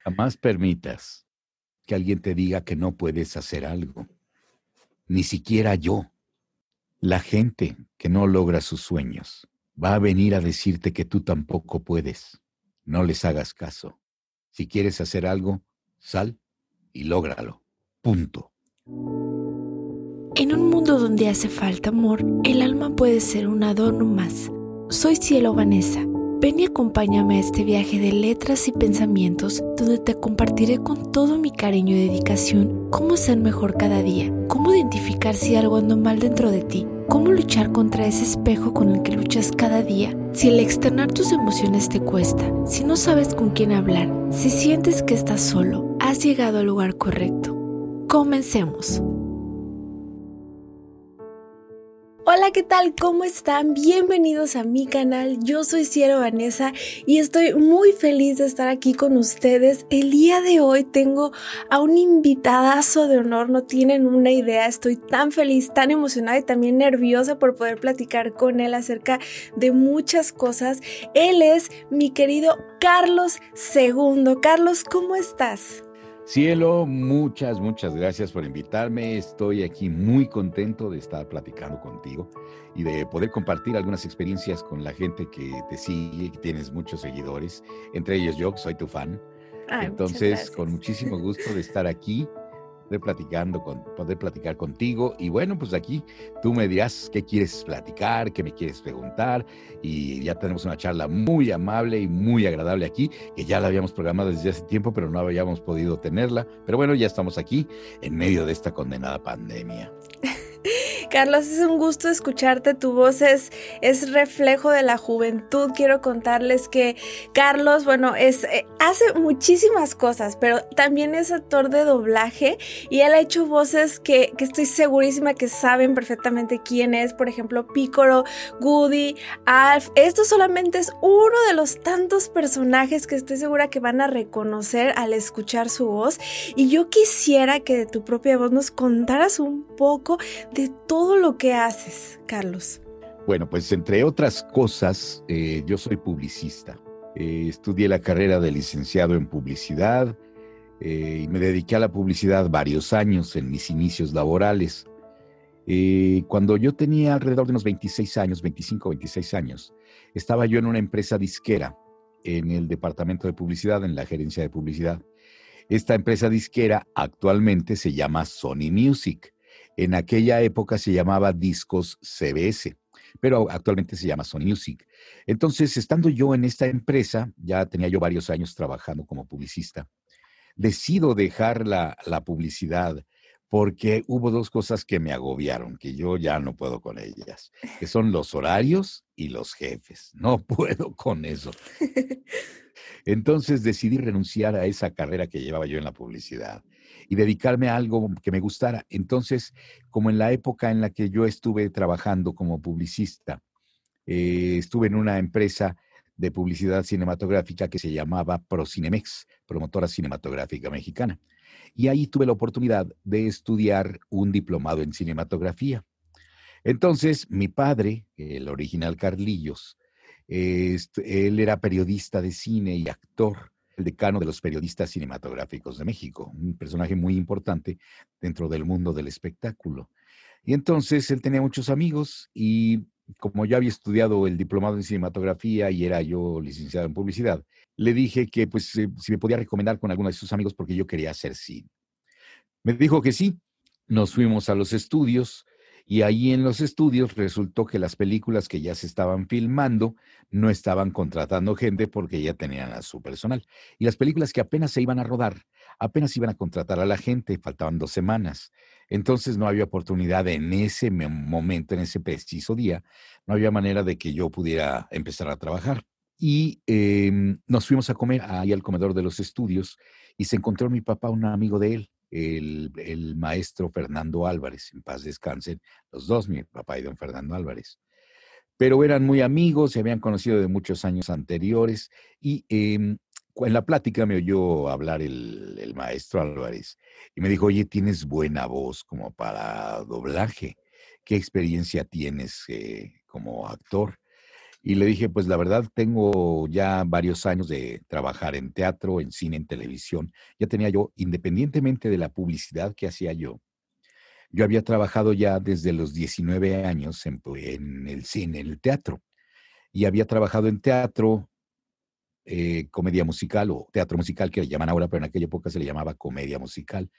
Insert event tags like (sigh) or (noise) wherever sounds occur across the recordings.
Jamás permitas que alguien te diga que no puedes hacer algo. Ni siquiera yo. La gente que no logra sus sueños va a venir a decirte que tú tampoco puedes. No les hagas caso. Si quieres hacer algo, sal y lógralo. Punto. En un mundo donde hace falta amor, el alma puede ser un adorno más. Soy Cielo Vanessa. Ven y acompáñame a este viaje de letras y pensamientos donde te compartiré con todo mi cariño y dedicación cómo ser mejor cada día, cómo identificar si algo anda mal dentro de ti, cómo luchar contra ese espejo con el que luchas cada día. Si el externar tus emociones te cuesta, si no sabes con quién hablar, si sientes que estás solo, has llegado al lugar correcto. Comencemos. Hola, ¿qué tal? ¿Cómo están? Bienvenidos a mi canal. Yo soy Cielo Vanessa y estoy muy feliz de estar aquí con ustedes. El día de hoy tengo a un invitadazo de honor, no tienen una idea. Estoy tan feliz, tan emocionada y también nerviosa por poder platicar con él acerca de muchas cosas. Él es mi querido Carlos II. Carlos, ¿cómo estás? Cielo, muchas, muchas gracias por invitarme. Estoy aquí muy contento de estar platicando contigo y de poder compartir algunas experiencias con la gente que te sigue, que tienes muchos seguidores, entre ellos yo, que soy tu fan. Entonces, con muchísimo gusto de estar aquí poder, platicando con, poder platicar contigo. Y bueno, pues aquí tú me dirás qué quieres platicar, qué me quieres preguntar. Y ya tenemos una charla muy amable y muy agradable aquí, que ya la habíamos programado desde hace tiempo, pero no habíamos podido tenerla. Pero bueno, ya estamos aquí en medio de esta condenada pandemia. (laughs) Carlos, es un gusto escucharte. Tu voz es, es reflejo de la juventud. Quiero contarles que Carlos, bueno, es, eh, hace muchísimas cosas, pero también es actor de doblaje y él ha hecho voces que, que estoy segurísima que saben perfectamente quién es. Por ejemplo, Picoro, Goody, Alf. Esto solamente es uno de los tantos personajes que estoy segura que van a reconocer al escuchar su voz. Y yo quisiera que de tu propia voz nos contaras un poco de todo todo lo que haces, Carlos? Bueno, pues entre otras cosas, eh, yo soy publicista. Eh, estudié la carrera de licenciado en publicidad eh, y me dediqué a la publicidad varios años en mis inicios laborales. cuando yo tenía alrededor de unos 26 años, 25, 26 años, estaba yo en una empresa disquera en el departamento de publicidad, en la gerencia de publicidad. Esta empresa disquera actualmente se llama Sony Music. En aquella época se llamaba Discos CBS, pero actualmente se llama Sony Music. Entonces, estando yo en esta empresa, ya tenía yo varios años trabajando como publicista, decido dejar la, la publicidad porque hubo dos cosas que me agobiaron, que yo ya no puedo con ellas, que son los horarios y los jefes. No (laughs) puedo con eso. (laughs) Entonces decidí renunciar a esa carrera que llevaba yo en la publicidad y dedicarme a algo que me gustara. Entonces, como en la época en la que yo estuve trabajando como publicista, eh, estuve en una empresa de publicidad cinematográfica que se llamaba Procinemex, promotora cinematográfica mexicana. Y ahí tuve la oportunidad de estudiar un diplomado en cinematografía. Entonces, mi padre, el original Carlillos, él era periodista de cine y actor el decano de los periodistas cinematográficos de México, un personaje muy importante dentro del mundo del espectáculo. Y entonces él tenía muchos amigos y como ya había estudiado el diplomado en cinematografía y era yo licenciado en publicidad, le dije que pues eh, si me podía recomendar con alguno de sus amigos porque yo quería hacer cine. Me dijo que sí, nos fuimos a los estudios, y ahí en los estudios resultó que las películas que ya se estaban filmando no estaban contratando gente porque ya tenían a su personal. Y las películas que apenas se iban a rodar, apenas iban a contratar a la gente, faltaban dos semanas. Entonces no había oportunidad en ese momento, en ese preciso día, no había manera de que yo pudiera empezar a trabajar. Y em, nos fuimos a comer ahí al comedor de los estudios y se encontró mi papá, un amigo de él, el, maestro Fernando Álvarez, en paz descansen, los dos, mi papá y don Fernando Álvarez. Pero eran muy amigos, se habían conocido de muchos años anteriores y em, en la plática me oyó hablar el, maestro Álvarez y me dijo, oye, tienes buena voz como para doblaje, ¿qué experiencia tienes eh, como actor? Y le dije, pues la verdad, tengo ya varios años de trabajar en teatro, en cine, en televisión. Ya tenía yo, independientemente de la publicidad que hacía yo, yo había trabajado ya desde los 19 años en, en el cine, en el teatro. Y había trabajado en teatro, eh, comedia musical o teatro musical, que le llaman ahora, pero en aquella época se le llamaba comedia musical.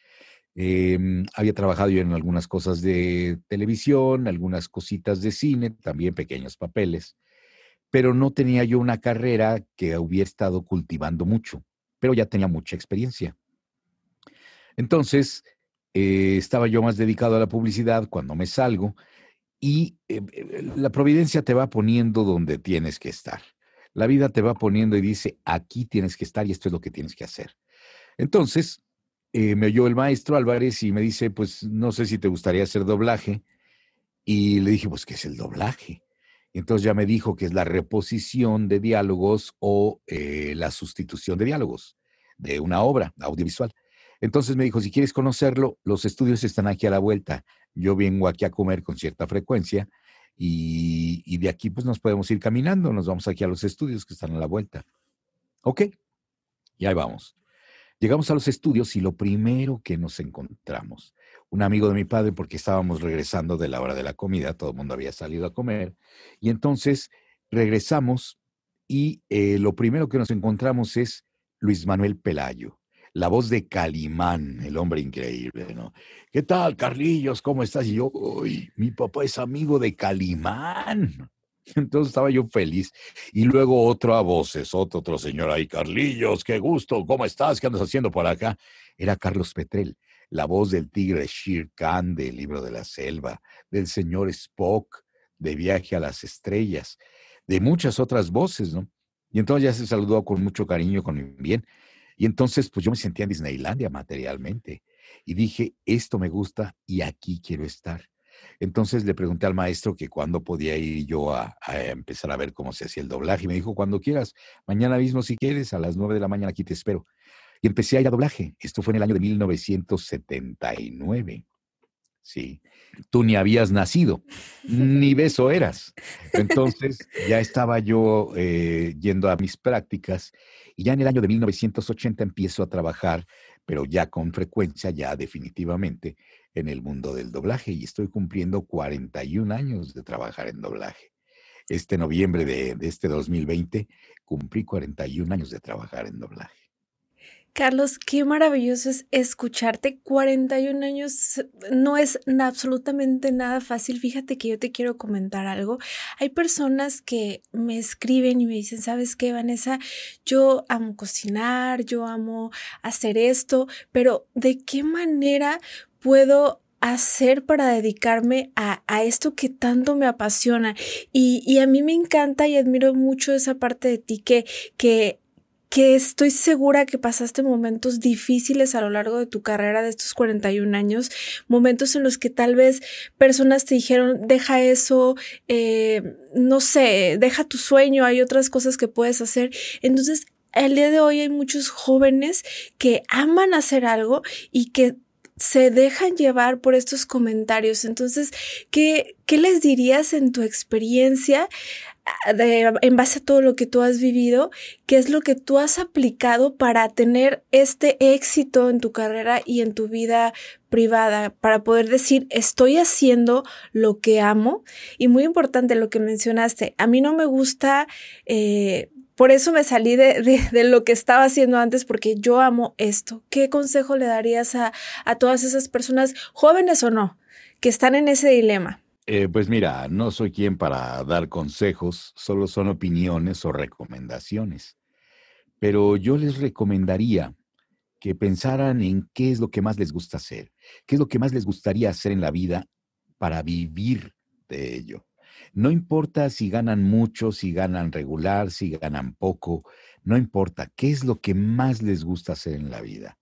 Em, había trabajado yo en algunas cosas de televisión, algunas cositas de cine, también pequeños papeles pero no tenía yo una carrera que hubiera estado cultivando mucho, pero ya tenía mucha experiencia. Entonces, eh, estaba yo más dedicado a la publicidad cuando me salgo y eh, eh, la providencia te va poniendo donde tienes que estar. La vida te va poniendo y dice, aquí tienes que estar y esto es lo que tienes que hacer. Entonces, me oyó el maestro Álvarez y me dice, pues no sé si te gustaría hacer doblaje. Y le dije, pues, ¿qué es el doblaje? Entonces ya me dijo que es la reposición de diálogos o eh, la sustitución de diálogos de una obra audiovisual. Entonces me dijo, si quieres conocerlo, los estudios están aquí a la vuelta. Yo vengo aquí a comer con cierta frecuencia y, y de aquí pues nos podemos ir caminando, nos vamos aquí a los estudios que están a la vuelta. Ok, y ahí vamos. Llegamos a los estudios y lo primero que nos encontramos un amigo de mi padre porque estábamos regresando de la hora de la comida, todo el mundo había salido a comer, y entonces regresamos y eh, lo primero que nos encontramos es Luis Manuel Pelayo, la voz de Calimán, el hombre increíble, ¿no? ¿Qué tal, Carlillos? ¿Cómo estás? Y yo, uy, mi papá es amigo de Calimán. (laughs) Entonces estaba yo feliz. Y luego otro a voces, otro, otro señor ahí, Carlillos, qué gusto, ¿cómo estás? ¿Qué andas haciendo por acá? Era Carlos Petrel la voz del tigre Shere Khan del libro de la selva, del señor Spock de Viaje a las Estrellas, de muchas otras voces, ¿no? Y entonces ya se saludó con mucho cariño, con bien. Y entonces, pues yo me sentía en Disneylandia materialmente. Y dije, esto me gusta y aquí quiero estar. Entonces le pregunté al maestro que cuándo podía ir yo a, empezar a ver cómo se hacía el doblaje. Y me dijo, cuando quieras, mañana mismo si quieres, a las nueve de la mañana aquí te espero y empecé a ir a doblaje. Esto fue en el año de 1979. Sí, tú ni habías nacido, ni beso eras. Entonces ya estaba yo eh, yendo a mis prácticas y ya en el año de 1980 empiezo a trabajar, pero ya con frecuencia, ya definitivamente, en el mundo del doblaje y estoy cumpliendo 41 años de trabajar en doblaje. Este noviembre de, de este 2020 cumplí 41 años de trabajar en doblaje. Carlos, qué maravilloso es escucharte. 41 años no es absolutamente nada fácil. Fíjate que yo te quiero comentar algo. Hay personas que me escriben y me dicen, ¿sabes qué, Vanessa? Yo amo cocinar, yo amo hacer esto, pero ¿de qué manera puedo hacer para dedicarme a, a, esto que tanto me apasiona. Y, y, a mí me encanta y admiro mucho esa parte de ti que, que que estoy segura que pasaste momentos difíciles a lo largo de tu carrera de estos 41 años, momentos en los que tal vez personas te dijeron, deja eso, eh, no sé, deja tu sueño, hay otras cosas que puedes hacer. Entonces, el día de hoy hay muchos jóvenes que aman hacer algo y que se dejan llevar por estos comentarios. Entonces, ¿qué, qué les dirías en tu experiencia en base a todo lo que tú has vivido, qué es lo que tú has aplicado para tener este éxito en tu carrera y en tu vida privada, para poder decir, estoy haciendo lo que amo. Y muy importante lo que mencionaste, a mí no me gusta... Eh, por eso me salí de, de, lo que estaba haciendo antes, porque yo amo esto. ¿Qué consejo le darías a, a todas esas personas, jóvenes o no, que están en ese dilema? Eh, pues mira, no soy quien para dar consejos, solo son opiniones o recomendaciones. Pero yo les recomendaría que pensaran en qué es lo que más les gusta hacer, qué es lo que más les gustaría hacer en la vida para vivir de ello. No importa si ganan mucho, si ganan regular, si ganan poco, no importa, qué es lo que más les gusta hacer en la vida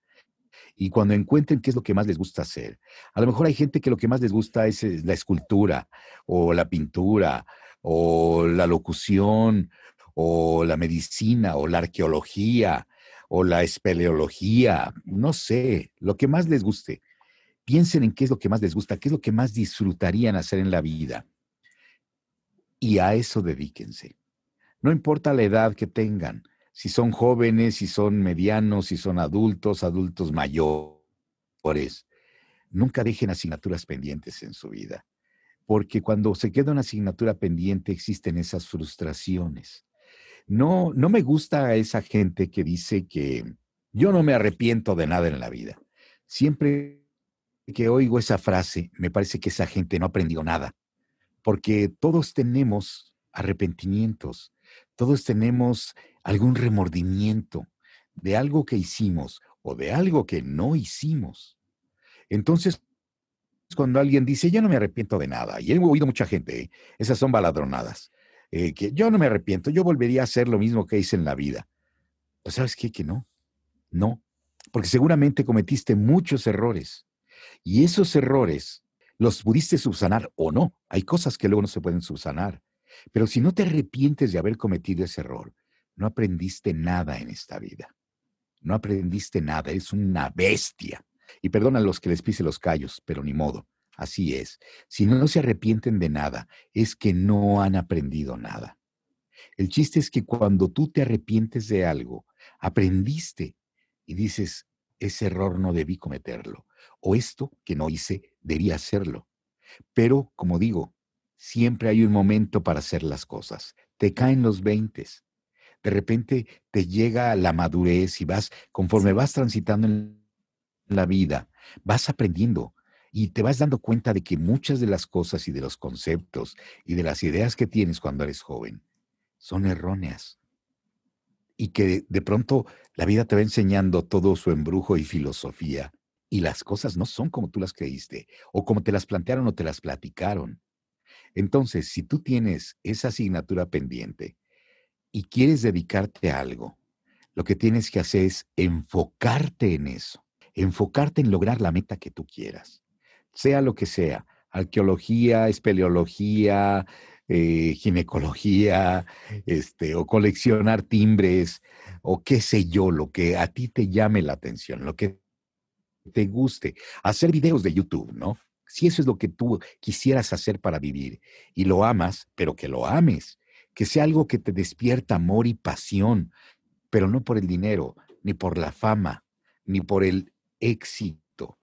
y cuando encuentren qué es lo que más les gusta hacer. A lo mejor hay gente que lo que más les gusta es eh, la escultura o la pintura o la locución o la medicina o la arqueología o la espeleología, no sé, lo que más les guste. Piensen en qué es lo que más les gusta, qué es lo que más disfrutarían hacer en la vida. Y a eso dedíquense. No importa la edad que tengan, si son jóvenes, si son medianos, si son adultos, adultos mayores. Nunca dejen asignaturas pendientes en su vida, porque cuando se queda una asignatura pendiente existen esas frustraciones. No, no me gusta esa gente que dice que yo no me arrepiento de nada en la vida. Siempre que oigo esa frase, me parece que esa gente no aprendió nada, porque todos tenemos arrepentimientos, todos tenemos algún remordimiento de algo que hicimos o de algo que no hicimos. Entonces, cuando alguien dice, yo no me arrepiento de nada, y he oído mucha gente, ¿eh? esas son baladronadas, eh, que yo no me arrepiento, yo volvería a hacer lo mismo que hice en la vida. Pues sabes qué, que no, no, porque seguramente cometiste muchos errores y esos errores los pudiste subsanar o no. Hay cosas que luego no se pueden subsanar. Pero si no te arrepientes de haber cometido ese error, no aprendiste nada en esta vida. No aprendiste nada, es una bestia. Y perdona a los que les pise los callos, pero ni modo. Así es. Si no se arrepienten de nada, es que no han aprendido nada. El chiste es que cuando tú te arrepientes de algo, aprendiste y dices, ese error no debí cometerlo, o esto que no hice, debía hacerlo. Pero, como digo, siempre hay un momento para hacer las cosas. Te caen los veintes. De repente te llega la madurez y vas, conforme vas transitando en la vida, vas aprendiendo y te vas dando cuenta de que muchas de las cosas y de los conceptos y de las ideas que tienes cuando eres joven son erróneas. Y que de pronto la vida te va enseñando todo su embrujo y filosofía y las cosas no son como tú las creíste o como te las plantearon o te las platicaron. Entonces, si tú tienes esa asignatura pendiente y quieres dedicarte a algo, lo que tienes que hacer es enfocarte en eso, enfocarte en lograr la meta que tú quieras, sea lo que sea, arqueología, espeleología, eh, ginecología, este, o coleccionar timbres, o qué sé yo, lo que a ti te llame la atención, lo que te guste, hacer videos de YouTube, ¿no? Si eso es lo que tú quisieras hacer para vivir y lo amas, pero que lo ames, que sea algo que te despierta amor y pasión, pero no por el dinero, ni por la fama, ni por el éxito.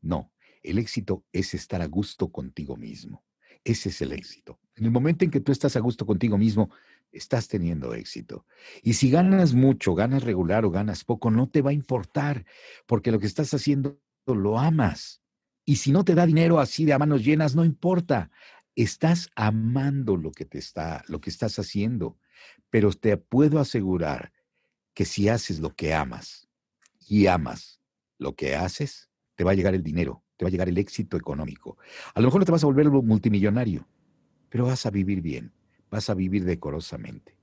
No, el éxito es estar a gusto contigo mismo. Ese es el éxito. En el momento en que tú estás a gusto contigo mismo, estás teniendo éxito. Y si ganas mucho, ganas regular o ganas poco, no te va a importar, porque lo que estás haciendo lo amas. Y si no te da dinero así de a manos llenas, no importa. Estás amando lo que te está, lo que estás haciendo. Pero te puedo asegurar que si haces lo que amas y amas lo que haces, te va a llegar el dinero, te va a llegar el éxito económico. A lo mejor no te vas a volver multimillonario, pero vas a vivir bien vas a vivir decorosamente.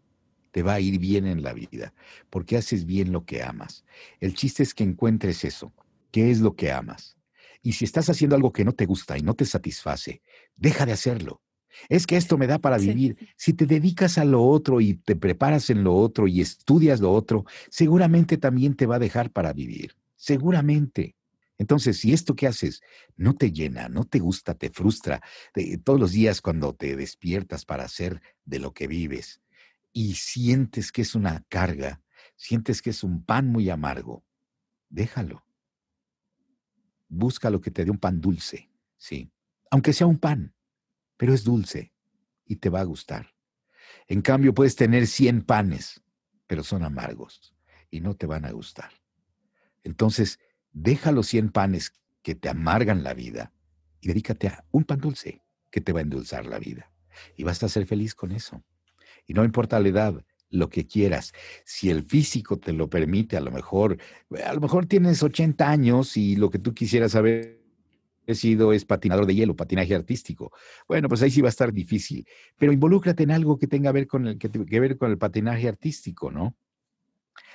Te va a ir bien en la vida, porque haces bien lo que amas. El chiste es que encuentres eso. ¿Qué es lo que amas? Y si estás haciendo algo que no te gusta y no te satisface, deja de hacerlo. Es que esto me da para vivir. Si te dedicas a lo otro y te preparas en lo otro y estudias lo otro, seguramente también te va a dejar para vivir. Seguramente. Entonces, si esto que haces no te llena, no te gusta, te frustra, todos los días cuando te despiertas para hacer de lo que vives y sientes que es una carga, sientes que es un pan muy amargo, déjalo. Busca lo que te dé un pan dulce, sí, aunque sea un pan, pero es dulce y te va a gustar. En cambio, puedes tener 100 panes, pero son amargos y no te van a gustar. Entonces, Deja los 100 panes que te amargan la vida y dedícate a un pan dulce que te va a endulzar la vida. Y vas a ser feliz con eso. Y no importa la edad, lo que quieras. Si el físico te lo permite, a lo mejor, a lo mejor tienes 80 años y lo que tú quisieras haber sido es patinador de hielo, patinaje artístico. Bueno, pues ahí sí va a estar difícil. Pero involúcrate en algo que tenga ver con el, que, que ver con el patinaje artístico, ¿no?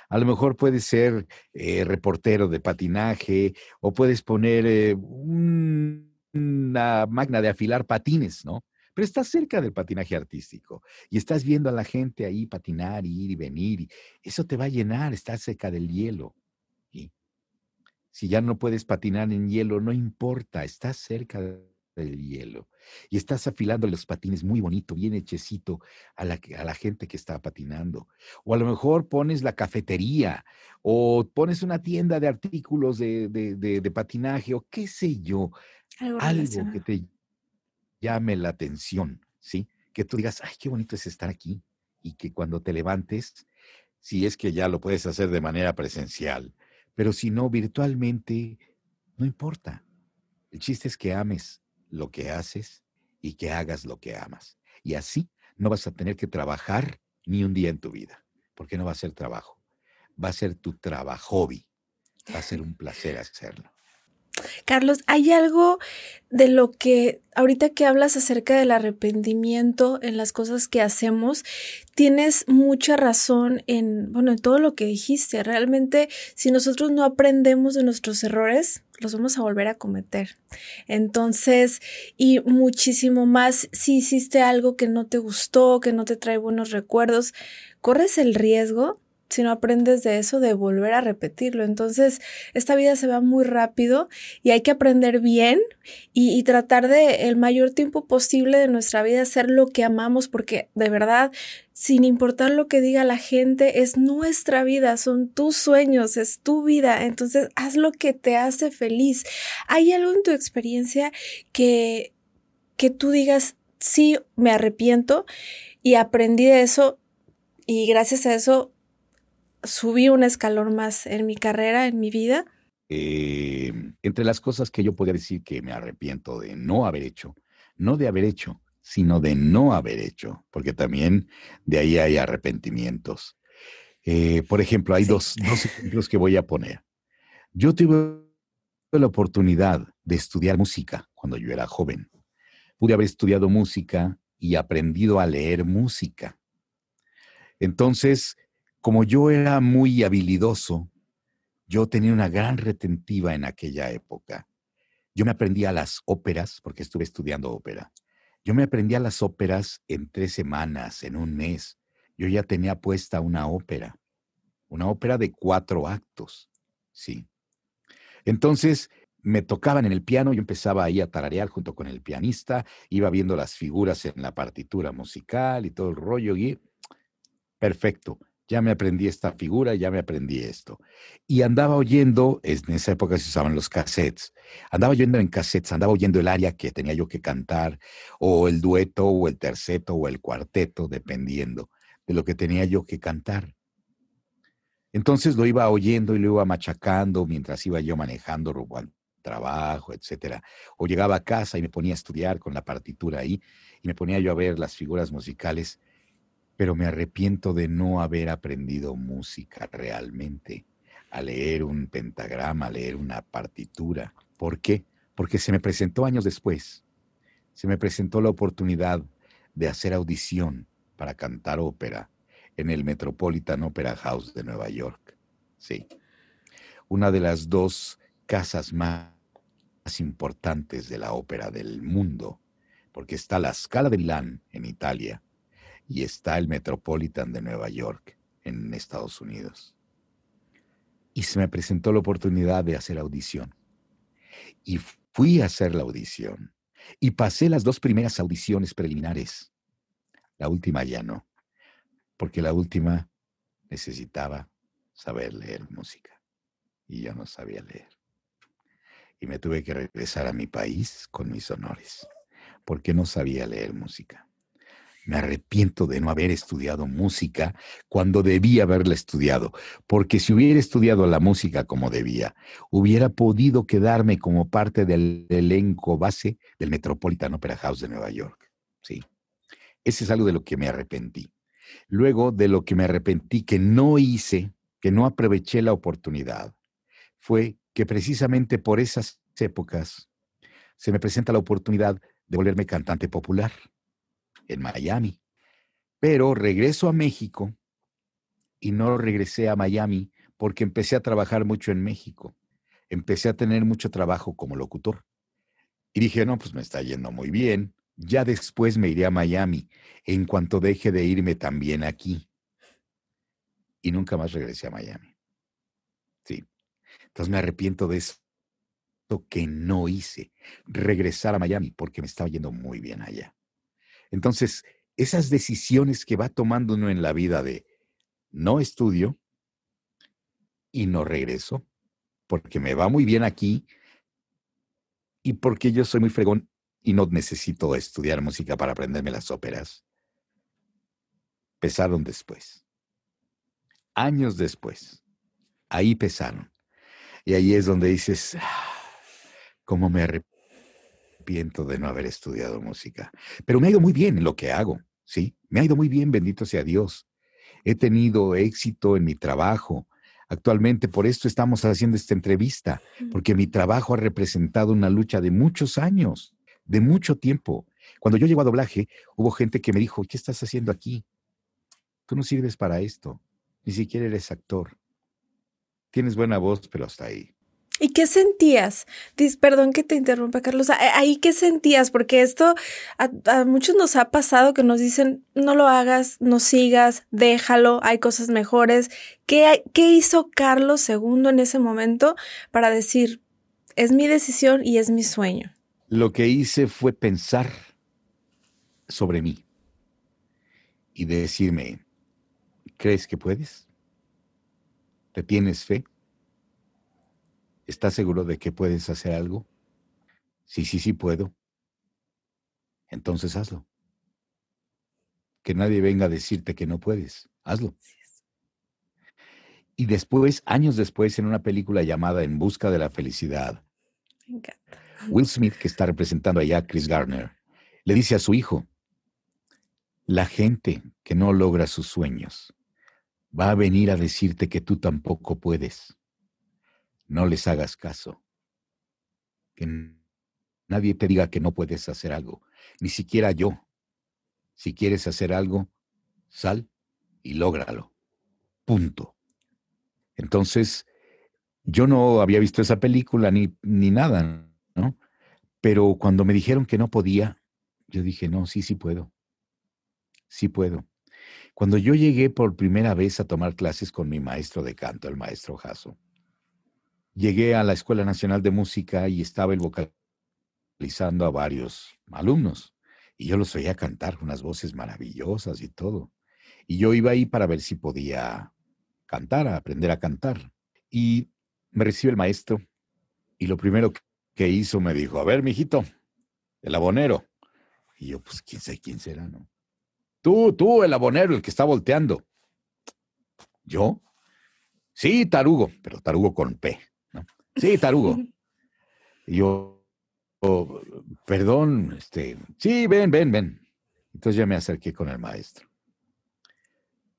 A lo mejor puedes ser eh, reportero de patinaje o puedes poner eh, una máquina de afilar patines, ¿no? Pero estás cerca del patinaje artístico y estás viendo a la gente ahí patinar, ir y venir. Y eso te va a llenar, estás cerca del hielo. Y si ya no puedes patinar en hielo, no importa, estás cerca el hielo. Y estás afilando los patines muy bonito, bien hechecito a la, a la gente que está patinando. O a lo mejor pones la cafetería o pones una tienda de artículos de, de, patinaje o qué sé yo. Algo, que te llame la atención, ¿sí? Que tú digas, ay, qué bonito es estar aquí. Y que cuando te levantes, si es que ya lo puedes hacer de manera presencial, pero si no, virtualmente, no importa. El chiste es que ames lo que haces y que hagas lo que amas. Y así no vas a tener que trabajar ni un día en tu vida, porque no va a ser trabajo, va a ser tu trabajo va a ser un placer hacerlo. Carlos, hay algo de lo que ahorita que hablas acerca del arrepentimiento en las cosas que hacemos, tienes mucha razón en, bueno, en todo lo que dijiste. Realmente, si nosotros no aprendemos de nuestros errores, los vamos a volver a cometer. Entonces, y muchísimo más si hiciste algo que no te gustó, que no te trae buenos recuerdos, corres el riesgo si no aprendes de eso, de volver a repetirlo. Entonces, esta vida se va muy rápido y hay que aprender bien y, tratar de el mayor tiempo posible de nuestra vida hacer lo que amamos, porque de verdad, sin importar lo que diga la gente, es nuestra vida, son tus sueños, es tu vida. Entonces, haz lo que te hace feliz. ¿Hay algo en tu experiencia que, que tú digas, sí, me arrepiento y aprendí de eso y gracias a eso subí un escalón más en mi carrera, en mi vida? Eh, entre las cosas que yo podría decir que me arrepiento de no haber hecho, no de haber hecho, sino de no haber hecho, porque también de ahí hay arrepentimientos. Eh, por ejemplo, hay dos, dos ejemplos que voy a poner. Yo tuve la oportunidad de estudiar música cuando yo era joven. Pude haber estudiado música y aprendido a leer música. Entonces, como yo era muy habilidoso, yo tenía una gran retentiva en aquella época. Yo me aprendía las óperas, porque estuve estudiando ópera. Yo me aprendía las óperas en tres semanas, en un mes. Yo ya tenía puesta una ópera, una ópera de cuatro actos, sí. Entonces, me tocaban en el piano, yo empezaba ahí a tararear junto con el pianista, iba viendo las figuras en la partitura musical y todo el rollo, y perfecto ya me aprendí esta figura, ya me aprendí esto. Y andaba oyendo, en esa época se usaban los cassettes, andaba oyendo en cassettes, andaba oyendo el área que tenía yo que cantar, o el dueto, o el terceto, o el cuarteto, dependiendo de lo que tenía yo que cantar. Entonces lo iba oyendo y lo iba machacando mientras iba yo manejando rumbo al trabajo, etcétera. O llegaba a casa y me ponía a estudiar con la partitura ahí y me ponía yo a ver las figuras musicales pero me arrepiento de no haber aprendido música realmente, a leer un pentagrama, a leer una partitura. ¿Por qué? Porque se me presentó años después, se me presentó la oportunidad de hacer audición para cantar ópera en el Metropolitan Opera House de Nueva York. Sí, una de las dos casas más importantes de la ópera del mundo, porque está la Scala de Milán en Italia y está el Metropolitan de Nueva York en Estados Unidos. Y se me presentó la oportunidad de hacer audición. Y fui a hacer la audición. Y pasé las dos primeras audiciones preliminares. La última ya no, porque la última necesitaba saber leer música. Y yo no sabía leer. Y me tuve que regresar a mi país con mis honores, porque no sabía leer música. Me arrepiento de no haber estudiado música cuando debía haberla estudiado, porque si hubiera estudiado la música como debía, hubiera podido quedarme como parte del elenco base del Metropolitan Opera House de Nueva York. Sí. Ese es algo de lo que me arrepentí. Luego, de lo que me arrepentí que no hice, que no aproveché la oportunidad, fue que precisamente por esas épocas se me presenta la oportunidad de volverme cantante popular en Miami. Pero regreso a México y no regresé a Miami porque empecé a trabajar mucho en México. Empecé a tener mucho trabajo como locutor. Y dije, no, pues me está yendo muy bien. Ya después me iré a Miami en cuanto deje de irme también aquí. Y nunca más regresé a Miami. Sí. Entonces me arrepiento de eso. que no hice, regresar a Miami porque me estaba yendo muy bien allá. Entonces, esas decisiones que va tomando uno en la vida de no estudio y no regreso, porque me va muy bien aquí y porque yo soy muy fregón y no necesito estudiar música para aprenderme las óperas, pesaron después. Años después, ahí pesaron. Y ahí es donde dices, ah, cómo me arrepiento de no haber estudiado música. Pero me ha ido muy bien en lo que hago, ¿sí? Me ha ido muy bien, bendito sea Dios. He tenido éxito en mi trabajo. Actualmente por esto estamos haciendo esta entrevista, porque mi trabajo ha representado una lucha de muchos años, de mucho tiempo. Cuando yo llego a doblaje, hubo gente que me dijo, ¿qué estás haciendo aquí? Tú no sirves para esto, ni siquiera eres actor. Tienes buena voz, pero hasta ahí. ¿Y qué sentías? perdón que te interrumpa, Carlos. ¿Ahí qué sentías? Porque esto a, muchos nos ha pasado que nos dicen, no lo hagas, no sigas, déjalo, hay cosas mejores. ¿Qué, qué hizo Carlos II en ese momento para decir, es mi decisión y es mi sueño? Lo que hice fue pensar sobre mí y decirme, ¿crees que puedes? ¿Te tienes fe? ¿Estás seguro de que puedes hacer algo? Sí, sí, sí puedo. Entonces hazlo. Que nadie venga a decirte que no puedes. Hazlo. Y después, años después, en una película llamada En Busca de la Felicidad, Will Smith, que está representando allá a Chris Garner, le dice a su hijo, la gente que no logra sus sueños va a venir a decirte que tú tampoco puedes no les hagas caso. Que nadie te diga que no puedes hacer algo, ni siquiera yo. Si quieres hacer algo, sal y lógralo. Punto. Entonces, yo no había visto esa película ni, ni nada, ¿no? Pero cuando me dijeron que no podía, yo dije, no, sí, sí puedo. Sí puedo. Cuando yo llegué por primera vez a tomar clases con mi maestro de canto, el maestro Jasso, llegué a la Escuela Nacional de Música y estaba el vocalizando a varios alumnos. Y yo los oía cantar unas voces maravillosas y todo. Y yo iba ahí para ver si podía cantar, aprender a cantar. Y me recibe el maestro y lo primero que hizo me dijo, a ver, mijito, el abonero. Y yo, pues, quién sabe quién será, ¿no? Tú, tú, el abonero, el que está volteando. ¿Yo? Sí, tarugo, pero tarugo con P. Sí, tarugo. Y yo, oh, perdón, este, sí, ven, ven, ven. Entonces ya me acerqué con el maestro.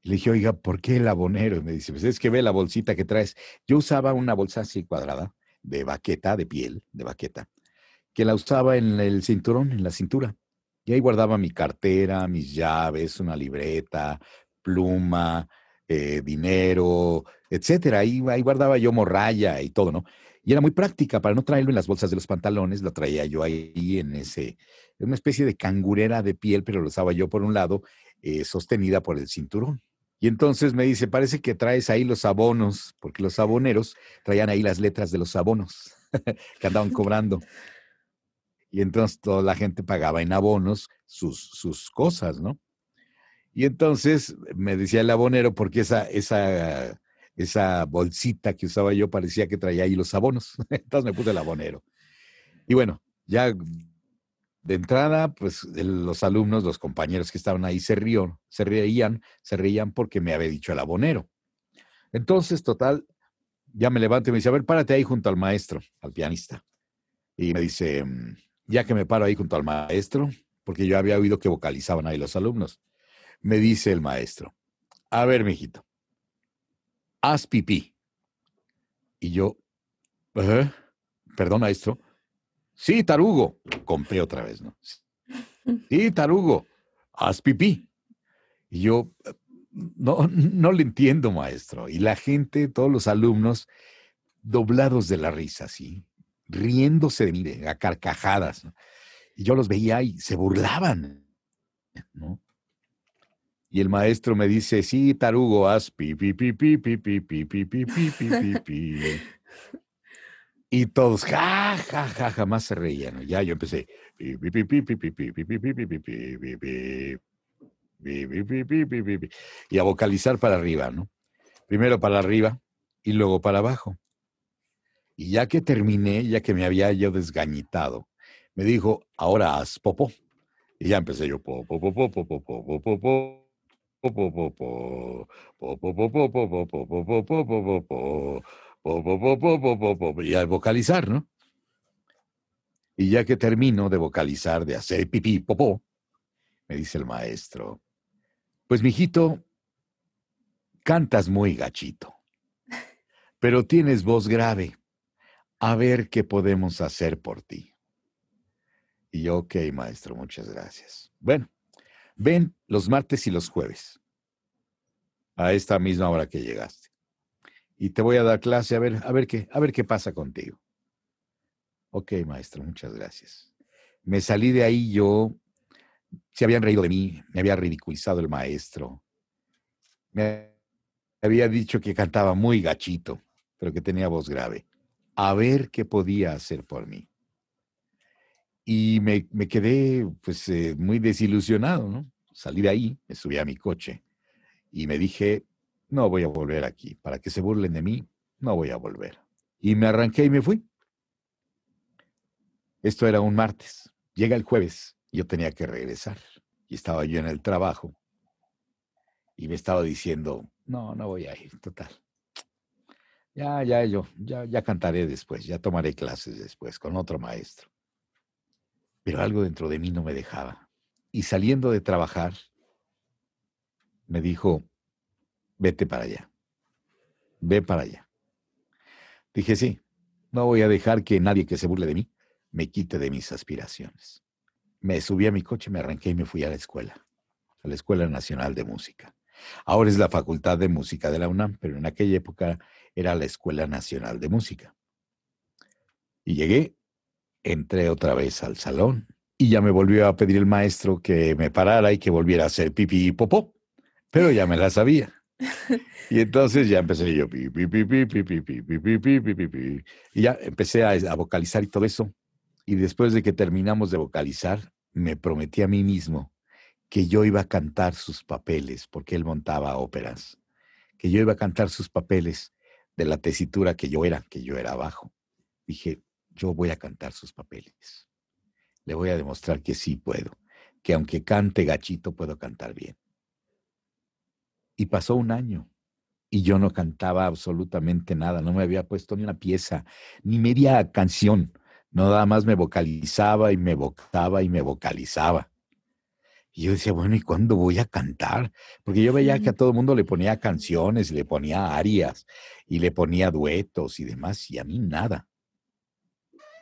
Le dije, oiga, ¿por qué el abonero? Y me dice, pues es que ve la bolsita que traes. Yo usaba una bolsa así cuadrada, de baqueta, de piel, de baqueta, que la usaba en el cinturón, en la cintura. Y ahí guardaba mi cartera, mis llaves, una libreta, pluma, eh, dinero, etcétera. Ahí, ahí guardaba yo morralla y todo, ¿no? Y era muy práctica para no traerlo en las bolsas de los pantalones, lo traía yo ahí en ese, una especie de cangurera de piel, pero lo usaba yo por un lado, eh, sostenida por el cinturón. Y entonces me dice, parece que traes ahí los abonos, porque los aboneros traían ahí las letras de los abonos (laughs) que andaban cobrando. Y entonces toda la gente pagaba en abonos sus, sus cosas, ¿no? Y entonces me decía el abonero, porque esa, esa esa bolsita que usaba yo parecía que traía ahí los abonos. (laughs) Entonces me puse el abonero. Y bueno, ya de entrada, pues los alumnos, los compañeros que estaban ahí se rían, se reían, se reían porque me había dicho el abonero. Entonces, total, ya me levanto y me dice, a ver, párate ahí junto al maestro, al pianista. Y me dice, mm, ya que me paro ahí junto al maestro, porque yo había oído que vocalizaban ahí los alumnos, me dice el maestro, a ver, mijito, haz pipí. Y yo, ¿eh? perdón, maestro. Sí, tarugo. Compré otra vez, ¿no? Sí, tarugo, haz pipí. Y yo, no, no le entiendo, maestro. Y la gente, todos los alumnos, doblados de la risa, ¿sí? Riéndose de mí, a carcajadas. Y yo los veía y se burlaban, ¿no? Y el maestro me dice, sí, tarugo, haz pi, pi, pi, pi, pi, pi, pi, pi, pi, pi, pi, pi, Y todos, ja, ja, ja, jamás se reían. Ya yo empecé. Y a vocalizar para arriba, ¿no? Primero para arriba y luego para abajo. Y ya que terminé, ya que me había yo desgañitado, me dijo, ahora haz popó. Y ya empecé yo, popó, popó, popó, popó, popó, y al vocalizar, ¿no? Y ya que termino de vocalizar, de hacer pipí, popó, me dice el maestro, pues mijito, cantas muy gachito, pero tienes voz grave. A ver qué podemos hacer por ti. Y yo, ok, maestro, muchas gracias. Bueno, ven los martes y los jueves, a esta misma hora que llegaste. Y te voy a dar clase a ver, a ver qué, a ver qué pasa contigo. Ok, maestro, muchas gracias. Me salí de ahí yo, se habían reído de mí, me había ridiculizado el maestro. Me había dicho que cantaba muy gachito, pero que tenía voz grave. A ver qué podía hacer por mí. Y me, quedé pues eh, muy desilusionado, ¿no? Salí de ahí, me subí a mi coche y me dije, no voy a volver aquí. Para que se burlen de mí, no voy a volver. Y me arranqué y me fui. Esto era un martes. Llega el jueves, yo tenía que regresar. Y estaba yo en el trabajo. Y me estaba diciendo, no, no voy a ir, total. Ya, ya, yo, ya, ya cantaré después, ya tomaré clases después con otro maestro pero algo dentro de mí no me dejaba. Y saliendo de trabajar, me dijo, vete para allá, ve para allá. Dije, sí, no voy a dejar que nadie que se burle de mí me quite de mis aspiraciones. Me subí a mi coche, me arranqué y me fui a la escuela, a la Escuela Nacional de Música. Ahora es la Facultad de Música de la UNAM, pero en aquella época era la Escuela Nacional de Música. Y llegué entré otra vez al salón y ya me volvió a pedir el maestro que me parara y que volviera a hacer pipí y popó, pero ya me la sabía. Y entonces ya empecé yo, pi, pi, pi, pi, pi, pi, pi, pi, pi, pi, pi, y ya empecé a, a vocalizar y todo eso. Y después de que terminamos de vocalizar, me prometí a mí mismo que yo iba a cantar sus papeles, porque él montaba óperas, que yo iba a cantar sus papeles de la tesitura que yo era, que yo era abajo. Dije, yo voy a cantar sus papeles. Le voy a demostrar que sí puedo, que aunque cante gachito, puedo cantar bien. Y pasó un año y yo no cantaba absolutamente nada, no me había puesto ni una pieza, ni media canción, no nada más me vocalizaba y me vocaba y me vocalizaba. Y yo decía, bueno, ¿y cuándo voy a cantar? Porque yo veía que a (laughs) todo el mundo le ponía canciones, le ponía arias y le ponía duetos y demás, y a mí nada.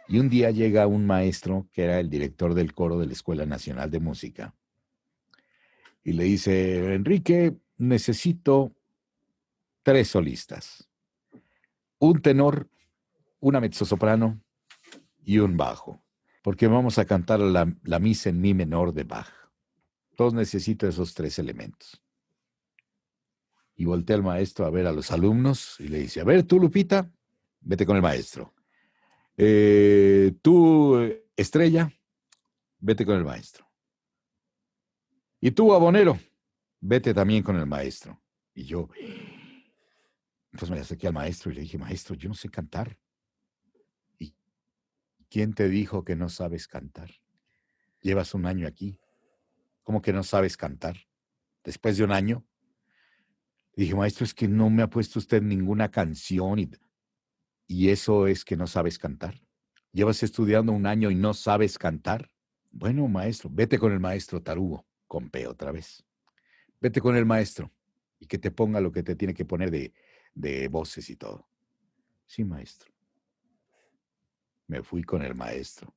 Y un día llega un maestro que era el director del coro de la Escuela Nacional de Música y le dice, Enrique, necesito tres solistas, un tenor, una mezzosoprano y un bajo, porque vamos a cantar la, misa en mi menor de Bach. Todos necesito esos tres elementos. Y voltea el maestro a ver a los alumnos y le dice, a ver, tú, Lupita, vete con el maestro. Eh, tú, estrella, vete con el maestro. Y tú, abonero, vete también con el maestro. Y yo, entonces me acerqué al maestro y le dije, maestro, yo no sé cantar. ¿Y quién te dijo que no sabes cantar? Llevas un año aquí. ¿Cómo que no sabes cantar? Después de un año. dije, maestro, es que no me ha puesto usted ninguna canción. Y ¿Y eso es que no sabes cantar? ¿Llevas estudiando un año y no sabes cantar? Bueno, maestro, vete con el maestro tarugo, con P otra vez. Vete con el maestro y que te ponga lo que te tiene que poner de, de voces y todo. Sí, maestro. Me fui con el maestro.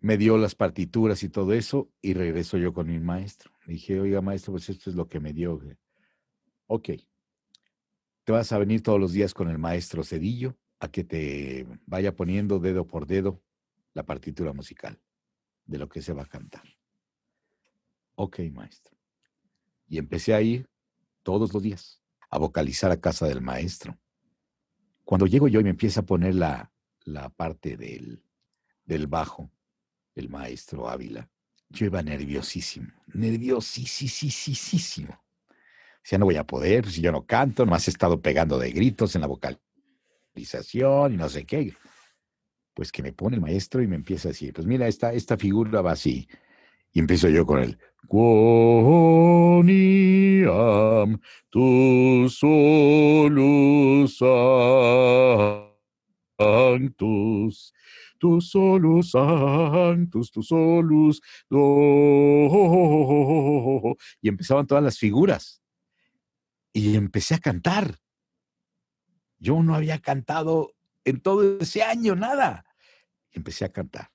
Me dio las partituras y todo eso y regreso yo con mi maestro. dije, oiga, maestro, pues esto es lo que me dio. Ok. Te vas a venir todos los días con el maestro Cedillo a que te vaya poniendo dedo por dedo la partitura musical de lo que se va a cantar. Ok, maestro. Y empecé a ir todos los días a vocalizar a casa del maestro. Cuando llego yo y me empieza a poner la, la parte del, del bajo, el maestro Ávila, yo iba nerviosísimo, nerviosísimo. Ya no voy a poder, si yo no canto, no has estado pegando de gritos en la vocalización y no sé qué. Pues que me pone el maestro y me empieza a decir, pues mira, esta, esta figura va así. Y empiezo yo con el tu solus sanctus tu solus sanctus, tu solus. Y empezaban todas las figuras. Y empecé a cantar. Yo no había cantado en todo ese año nada. empecé a cantar.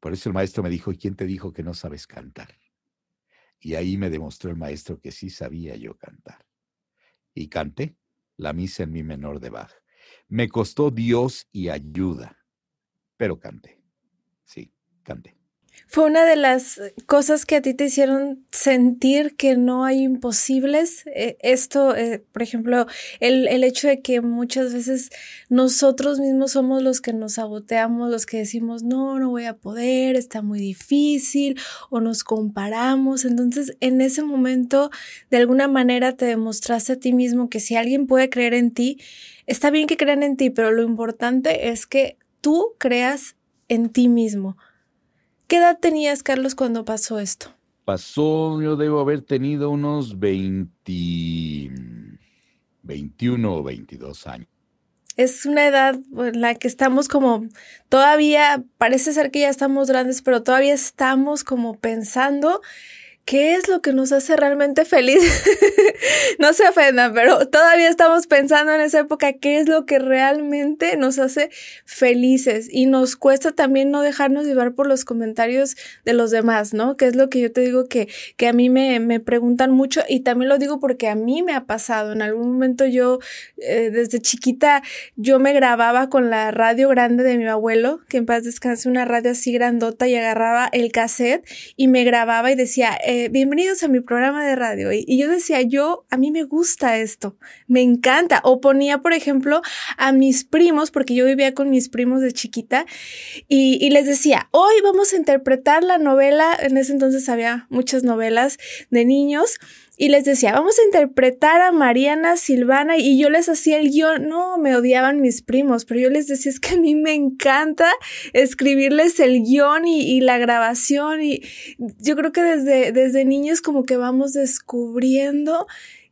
Por eso el maestro me dijo, ¿y quién te dijo que no sabes cantar? Y ahí me demostró el maestro que sí sabía yo cantar. Y canté la misa en mi menor de Bach. Me costó Dios y ayuda pero canté. Sí, canté. ¿Fue una de las cosas que a ti te hicieron sentir que no hay imposibles? Eh, esto, eh, por ejemplo, el, el, hecho de que muchas veces nosotros mismos somos los que nos saboteamos, los que decimos, no, no voy a poder, está muy difícil, o nos comparamos. Entonces, en ese momento, de alguna manera te demostraste a ti mismo que si alguien puede creer en ti, está bien que crean en ti, pero lo importante es que tú creas en ti mismo. ¿Qué edad tenías, Carlos, cuando pasó esto? Pasó, yo debo haber tenido unos 20, 21 o 22 años. Es una edad en la que estamos como, todavía, parece ser que ya estamos grandes, pero todavía estamos como pensando ¿qué es lo que nos hace realmente feliz? (laughs) no se ofendan, pero todavía estamos pensando en esa época qué es lo que realmente nos hace felices y nos cuesta también no dejarnos llevar por los comentarios de los demás, ¿no? Que es lo que yo te digo que, que a mí me, me preguntan mucho y también lo digo porque a mí me ha pasado. En algún momento yo, eh, desde chiquita, yo me grababa con la radio grande de mi abuelo, que en paz descanse, una radio así grandota y agarraba el cassette y me grababa y decía, bienvenidos a mi programa de radio. Y, yo decía, yo, a mí me gusta esto, me encanta. O ponía, por ejemplo, a mis primos, porque yo vivía con mis primos de chiquita, y, y les decía, hoy vamos a interpretar la novela, en ese entonces había muchas novelas de niños, y les decía, vamos a interpretar a Mariana Silvana y yo les hacía el guion, no, me odiaban mis primos, pero yo les decía, es que a mí me encanta escribirles el guion y, la grabación y yo creo que desde, desde niños como que vamos descubriendo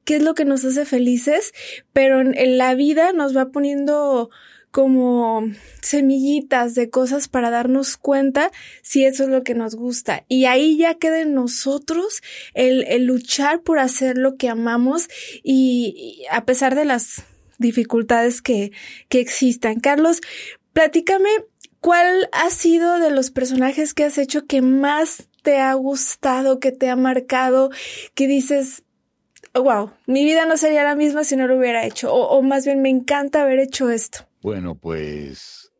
qué es lo que nos hace felices, pero en la vida nos va poniendo como semillitas de cosas para darnos cuenta si eso es lo que nos gusta. Y ahí ya queda en nosotros el, luchar por hacer lo que amamos y, a pesar de las dificultades que, que existan. Carlos, platícame cuál ha sido de los personajes que has hecho que más te ha gustado, que te ha marcado, que dices, wow, mi vida no sería la misma si no lo hubiera hecho, o más bien me encanta haber hecho esto. Bueno, pues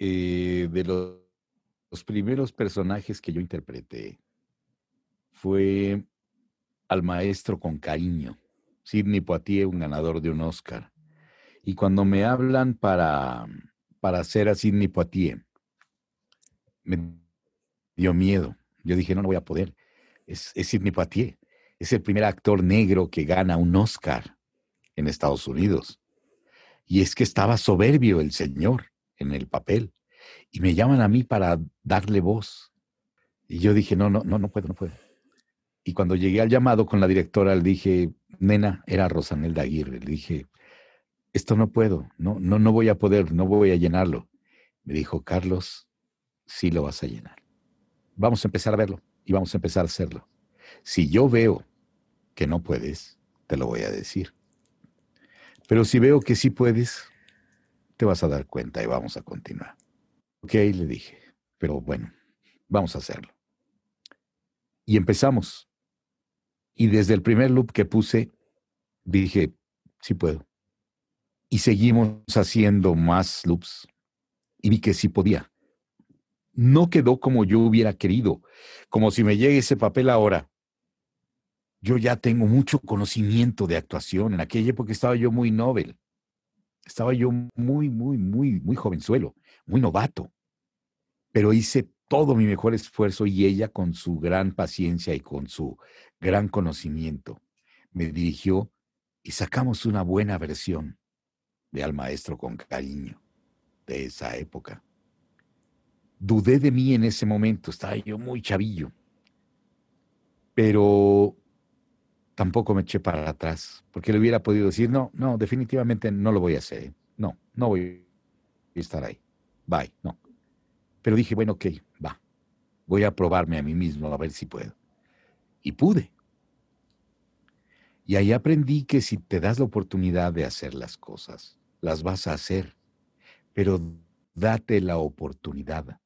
eh, de los, primeros personajes que yo interpreté fue al maestro con cariño, Sidney Poitier, un ganador de un Oscar. Y cuando me hablan para, para hacer a Sidney Poitier, me dio miedo. Yo dije, no, no voy a poder. Es, es Sidney Poitier. Es el primer actor negro que gana un Oscar en Estados Unidos. Y es que estaba soberbio el señor en el papel. Y me llaman a mí para darle voz. Y yo dije, no, no, no, no puedo, no puedo. Y cuando llegué al llamado con la directora, le dije, nena, era Rosanelda Aguirre. Le dije, esto no puedo, no, no, no voy a poder, no voy a llenarlo. Me dijo, Carlos, sí lo vas a llenar. Vamos a empezar a verlo y vamos a empezar a hacerlo. Si yo veo que no puedes, te lo voy a decir. Pero si veo que sí puedes, te vas a dar cuenta y vamos a continuar. Ok, le dije, pero bueno, vamos a hacerlo. Y empezamos. Y desde el primer loop que puse, dije, sí puedo. Y seguimos haciendo más loops. Y vi que sí podía. No quedó como yo hubiera querido, como si me llegue ese papel ahora yo ya tengo mucho conocimiento de actuación. En aquella época estaba yo muy novel. Estaba yo muy, muy, muy, muy jovenzuelo, muy novato. Pero hice todo mi mejor esfuerzo y ella con su gran paciencia y con su gran conocimiento me dirigió y sacamos una buena versión de al maestro con cariño de esa época. Dudé de mí en ese momento, estaba yo muy chavillo, pero tampoco me eché para atrás, porque le hubiera podido decir, no, no, definitivamente no lo voy a hacer, no, no voy a estar ahí, bye, no. Pero dije, bueno, ok, va, voy a probarme a mí mismo a ver si puedo. Y pude. Y ahí aprendí que si te das la oportunidad de hacer las cosas, las vas a hacer, pero date la oportunidad.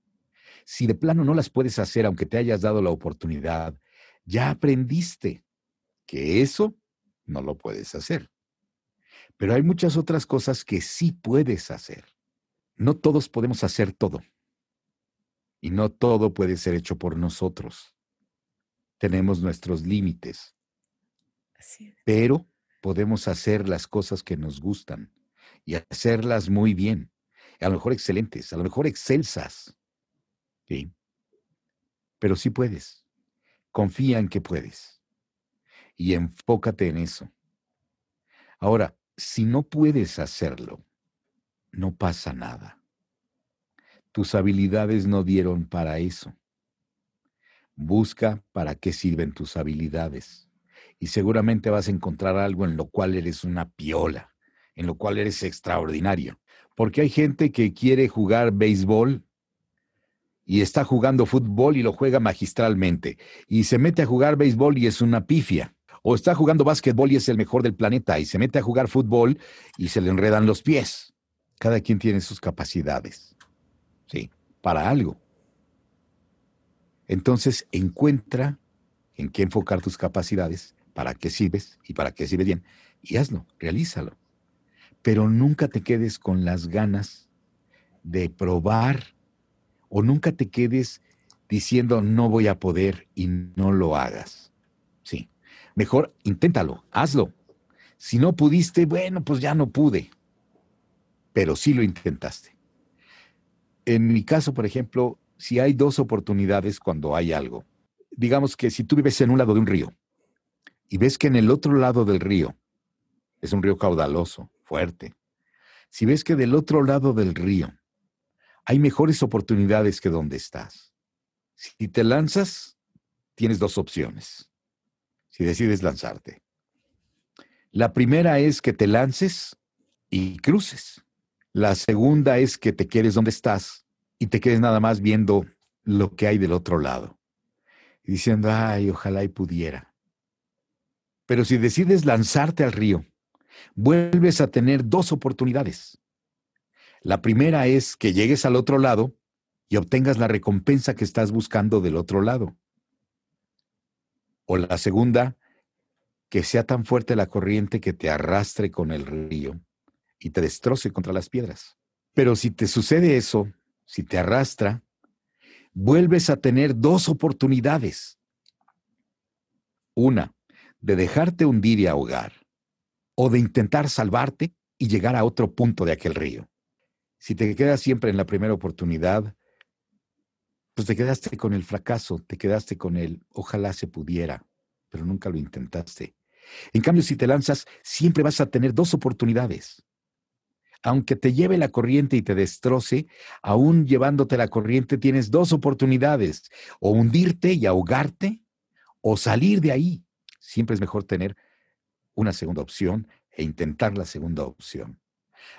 Si de plano no las puedes hacer, aunque te hayas dado la oportunidad, ya aprendiste que eso no lo puedes hacer. Pero hay muchas otras cosas que sí puedes hacer. No todos podemos hacer todo. Y no todo puede ser hecho por nosotros. Tenemos nuestros límites. Pero podemos hacer las cosas que nos gustan y hacerlas muy bien. A lo mejor excelentes, a lo mejor excelsas. ¿Sí? Pero sí puedes. Confía en que puedes. Y enfócate en eso. Ahora, si no puedes hacerlo, no pasa nada. Tus habilidades no dieron para eso. Busca para qué sirven tus habilidades. Y seguramente vas a encontrar algo en lo cual eres una piola, en lo cual eres extraordinario. Porque hay gente que quiere jugar béisbol y está jugando fútbol y lo juega magistralmente. Y se mete a jugar béisbol y es una pifia. O está jugando básquetbol y es el mejor del planeta y se mete a jugar fútbol y se le enredan los pies. Cada quien tiene sus capacidades. ¿sí? Para algo. Entonces encuentra en qué enfocar tus capacidades, para qué sirves y para qué sirves bien, y hazlo, realízalo. Pero nunca te quedes con las ganas de probar o nunca te quedes diciendo no voy a poder y no lo hagas. Mejor inténtalo, hazlo. Si no pudiste, bueno, pues ya no pude, pero sí lo intentaste. En mi caso, por ejemplo, si hay dos oportunidades cuando hay algo, digamos que si tú vives en un lado de un río y ves que en el otro lado del río es un río caudaloso, fuerte, si ves que del otro lado del río hay mejores oportunidades que donde estás, si te lanzas, tienes dos opciones, decides lanzarte. La primera es que te lances y cruces. La segunda es que te quedes donde estás y te quedes nada más viendo lo que hay del otro lado. Diciendo, ay, ojalá y pudiera. Pero si decides lanzarte al río, vuelves a tener dos oportunidades. La primera es que llegues al otro lado y obtengas la recompensa que estás buscando del otro lado. O la segunda, que sea tan fuerte la corriente que te arrastre con el río y te destroce contra las piedras. Pero si te sucede eso, si te arrastra, vuelves a tener dos oportunidades. Una, de dejarte hundir y ahogar, o de intentar salvarte y llegar a otro punto de aquel río. Si te quedas siempre en la primera oportunidad, pues te quedaste con el fracaso, te quedaste con el ojalá se pudiera, pero nunca lo intentaste. En cambio, si te lanzas, siempre vas a tener dos oportunidades aunque te lleve la corriente y te destroce, aún llevándote la corriente tienes dos oportunidades, o hundirte y ahogarte, o salir de ahí. Siempre es mejor tener una segunda opción e intentar la segunda opción.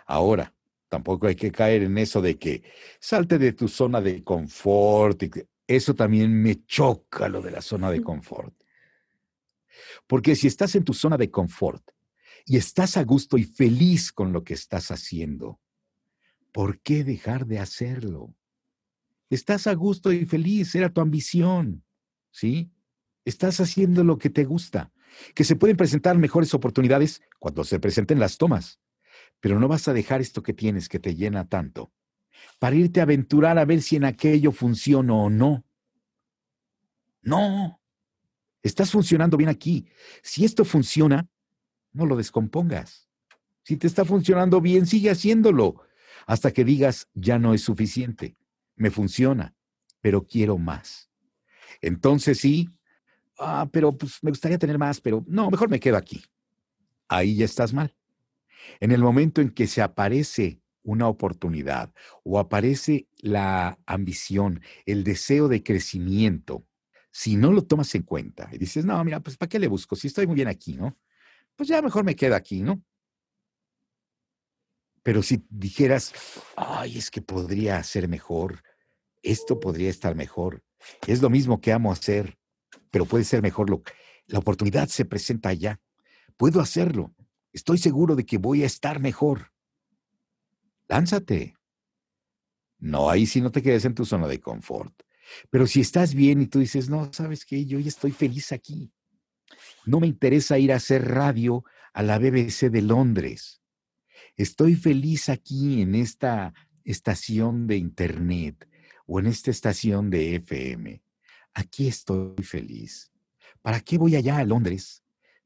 Ahora, tampoco hay que caer en eso de que salte de tu zona de confort. Eso también me choca lo de la zona de confort. Porque si estás en tu zona de confort y estás a gusto y feliz con lo que estás haciendo, ¿por qué dejar de hacerlo? Estás a gusto y feliz, era tu ambición, ¿sí? Estás haciendo lo que te gusta. Que se pueden presentar mejores oportunidades cuando se presenten las tomas, pero no vas a dejar esto que tienes que te llena tanto para irte a aventurar a ver si en aquello funciona o no. No, estás funcionando bien aquí. Si esto funciona, no lo descompongas. Si te está funcionando bien, sigue haciéndolo hasta que digas, ya no es suficiente, me funciona, pero quiero más. Entonces sí, ah, pero pues me gustaría tener más, pero no, mejor me quedo aquí. Ahí ya estás mal. En el momento en que se aparece una oportunidad o aparece la ambición, el deseo de crecimiento, si no lo tomas en cuenta y dices, no, mira, pues ¿para qué le busco? Si estoy muy bien aquí, ¿no? Pues ya mejor me quedo aquí, ¿no? Pero si dijeras, ay, es que podría ser mejor, esto podría estar mejor, es lo mismo que amo hacer, pero puede ser mejor, lo, la oportunidad se presenta allá, puedo hacerlo, estoy seguro de que voy a estar mejor. Lánzate. No, ahí sí no te quedes en tu zona de confort. Pero si estás bien y tú dices, no, sabes qué, yo ya estoy feliz aquí. No me interesa ir a hacer radio a la BBC de Londres. Estoy feliz aquí en esta estación de internet o en esta estación de FM. Aquí estoy feliz. ¿Para qué voy allá a Londres?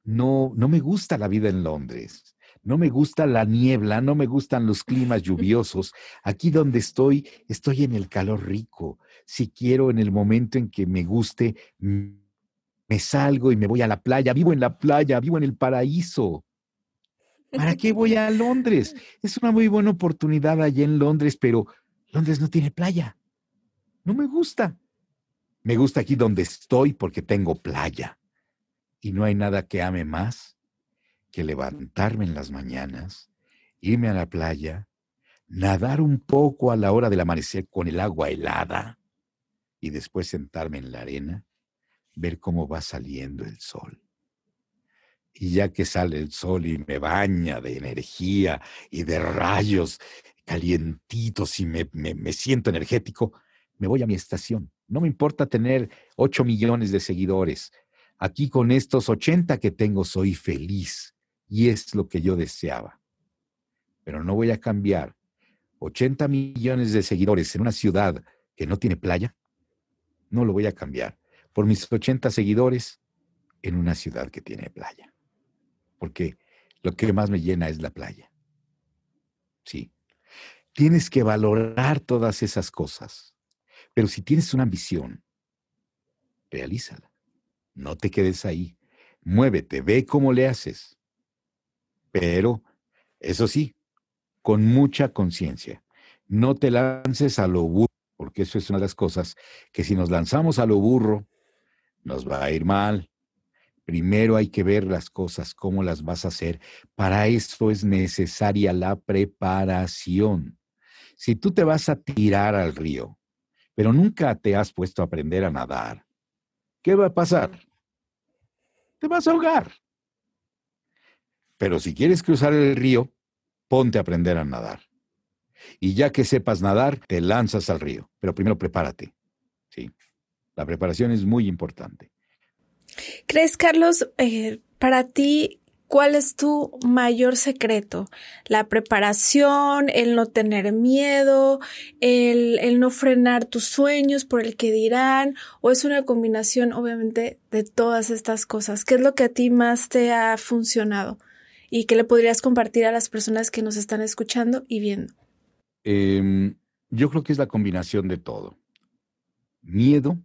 No, no me gusta la vida en Londres. No me gusta la niebla, no me gustan los climas lluviosos. Aquí donde estoy, estoy en el calor rico. Si quiero en el momento en que me guste, me salgo y me voy a la playa. Vivo en la playa, vivo en el paraíso. ¿Para qué voy a Londres? (laughs) Es una muy buena oportunidad allá en Londres, pero Londres no tiene playa. No me gusta. Me gusta aquí donde estoy porque tengo playa. Y no hay nada que ame más que levantarme en las mañanas, irme a la playa, nadar un poco a la hora del amanecer con el agua helada y después sentarme en la arena, ver cómo va saliendo el sol y ya que sale el sol y me baña de energía y de rayos calientitos y me, me, siento energético, me voy a mi estación. No me importa tener 8 millones de seguidores. Aquí con estos 80 que tengo soy feliz y es lo que yo deseaba. Pero no voy a cambiar 80 millones de seguidores en una ciudad que no tiene playa. No lo voy a cambiar por mis 80 seguidores en una ciudad que tiene playa porque lo que más me llena es la playa. Sí. Tienes que valorar todas esas cosas. Pero si tienes una ambición, realízala. No te quedes ahí. Muévete, ve cómo le haces. Pero, eso sí, con mucha conciencia. No te lances a lo burro, porque eso es una de las cosas que si nos lanzamos a lo burro, nos va a ir mal. Primero hay que ver las cosas, cómo las vas a hacer. Para eso es necesaria la preparación. Si tú te vas a tirar al río, pero nunca te has puesto a aprender a nadar, ¿qué va a pasar? Te vas a ahogar. Pero si quieres cruzar el río, ponte a aprender a nadar. Y ya que sepas nadar, te lanzas al río. Pero primero prepárate. Sí. La preparación es muy importante. ¿Crees, Carlos, eh, para ti, cuál es tu mayor secreto? ¿La preparación, el no tener miedo, el, el no frenar tus sueños por el que dirán? ¿O es una combinación, obviamente, de todas estas cosas? ¿Qué es lo que a ti más te ha funcionado? y qué le podrías compartir a las personas que nos están escuchando y viendo? Em, yo creo que es la combinación de todo. Miedo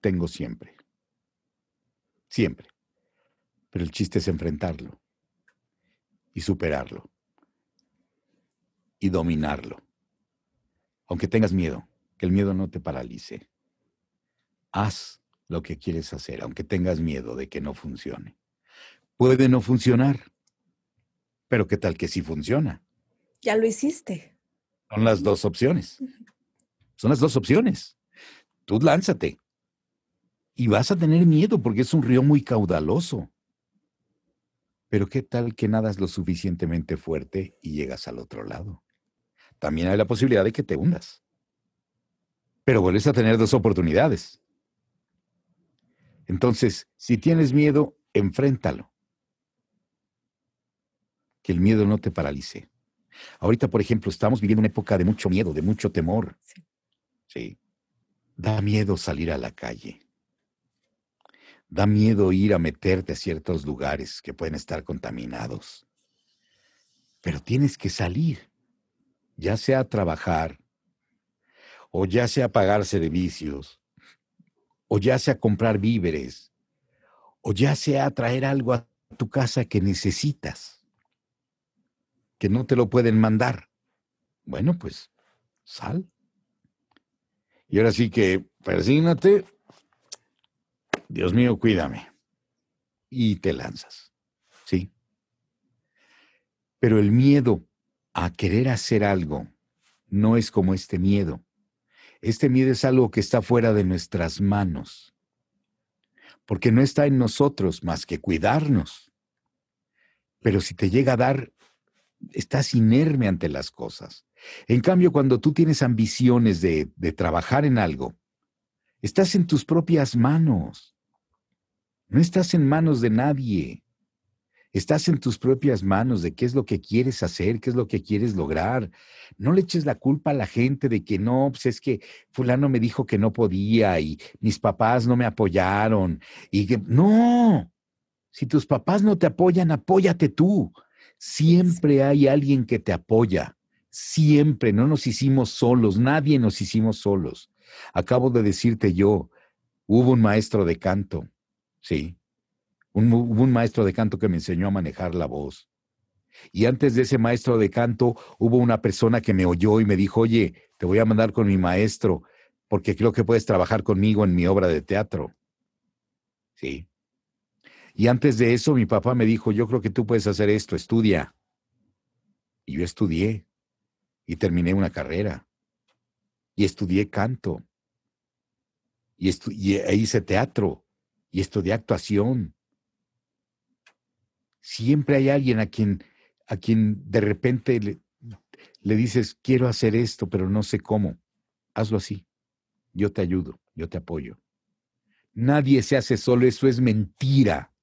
tengo siempre. Siempre. Pero el chiste es enfrentarlo y superarlo y dominarlo. Aunque tengas miedo, que el miedo no te paralice. Haz lo que quieres hacer, aunque tengas miedo de que no funcione. Puede no funcionar, pero ¿qué tal que sí funciona? Ya lo hiciste. Son las dos opciones. Son las dos opciones. Tú lánzate. Y vas a tener miedo porque es un río muy caudaloso. Pero ¿qué tal que nadas lo suficientemente fuerte y llegas al otro lado? También hay la posibilidad de que te hundas. Pero vuelves a tener dos oportunidades. Entonces, si tienes miedo, enfréntalo. Que el miedo no te paralice. Ahorita, por ejemplo, estamos viviendo una época de mucho miedo, de mucho temor. Sí. sí. Da miedo salir a la calle. Da miedo ir a meterte a ciertos lugares que pueden estar contaminados. pero tienes que salir, ya sea a trabajar, o ya sea a pagar servicios, o ya sea a comprar víveres, o ya sea a traer algo a tu casa que necesitas, que no te lo pueden mandar. Bueno, pues sal. Y ahora sí que persígnate, Dios mío, cuídame. Y te lanzas. ¿Sí? Pero el miedo a querer hacer algo no es como este miedo. Este miedo es algo que está fuera de nuestras manos, porque no está en nosotros más que cuidarnos. Pero si te llega a dar, estás inerme ante las cosas. En cambio, cuando tú tienes ambiciones de, de trabajar en algo, estás en tus propias manos. No estás en manos de nadie. Estás en tus propias manos de qué es lo que quieres hacer, qué es lo que quieres lograr. No le eches la culpa a la gente de que no, pues es que fulano me dijo que no podía y mis papás no me apoyaron. Y que no, si tus papás no te apoyan, apóyate tú. Siempre hay alguien que te apoya. Siempre, no nos hicimos solos, nadie nos hicimos solos. Acabo de decirte yo, hubo un maestro de canto, sí, hubo un maestro de canto que me enseñó a manejar la voz. Y antes de ese maestro de canto hubo una persona que me oyó y me dijo, oye, te voy a mandar con mi maestro porque creo que puedes trabajar conmigo en mi obra de teatro. Sí. Y antes de eso mi papá me dijo, yo creo que tú puedes hacer esto, estudia. Y yo estudié y terminé una carrera. Y estudié canto. Y, y e hice teatro. Y estudié actuación siempre hay alguien a quien, a quien de repente le, le dices, quiero hacer esto, pero no sé cómo. Hazlo así. Yo te ayudo, yo te apoyo. Nadie se hace solo, eso es mentira.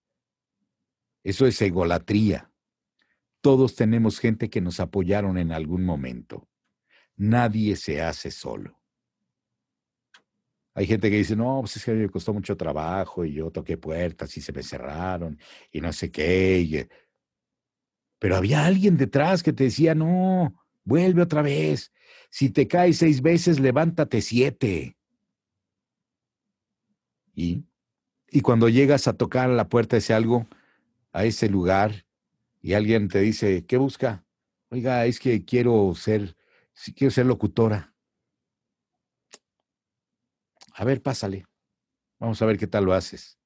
Eso es egolatría. Todos tenemos gente que nos apoyaron en algún momento. Nadie se hace solo. Hay gente que dice, no, pues es que me costó mucho trabajo y yo toqué puertas y se me cerraron y no sé qué. Pero había alguien detrás que te decía, no, vuelve otra vez. Si te caes seis veces, levántate siete. Y, y cuando llegas a tocar a la puerta de ese algo, a ese lugar, y alguien te dice, ¿qué busca? Oiga, es que quiero ser, quiero ser locutora. A ver, pásale. Vamos a ver qué tal lo haces.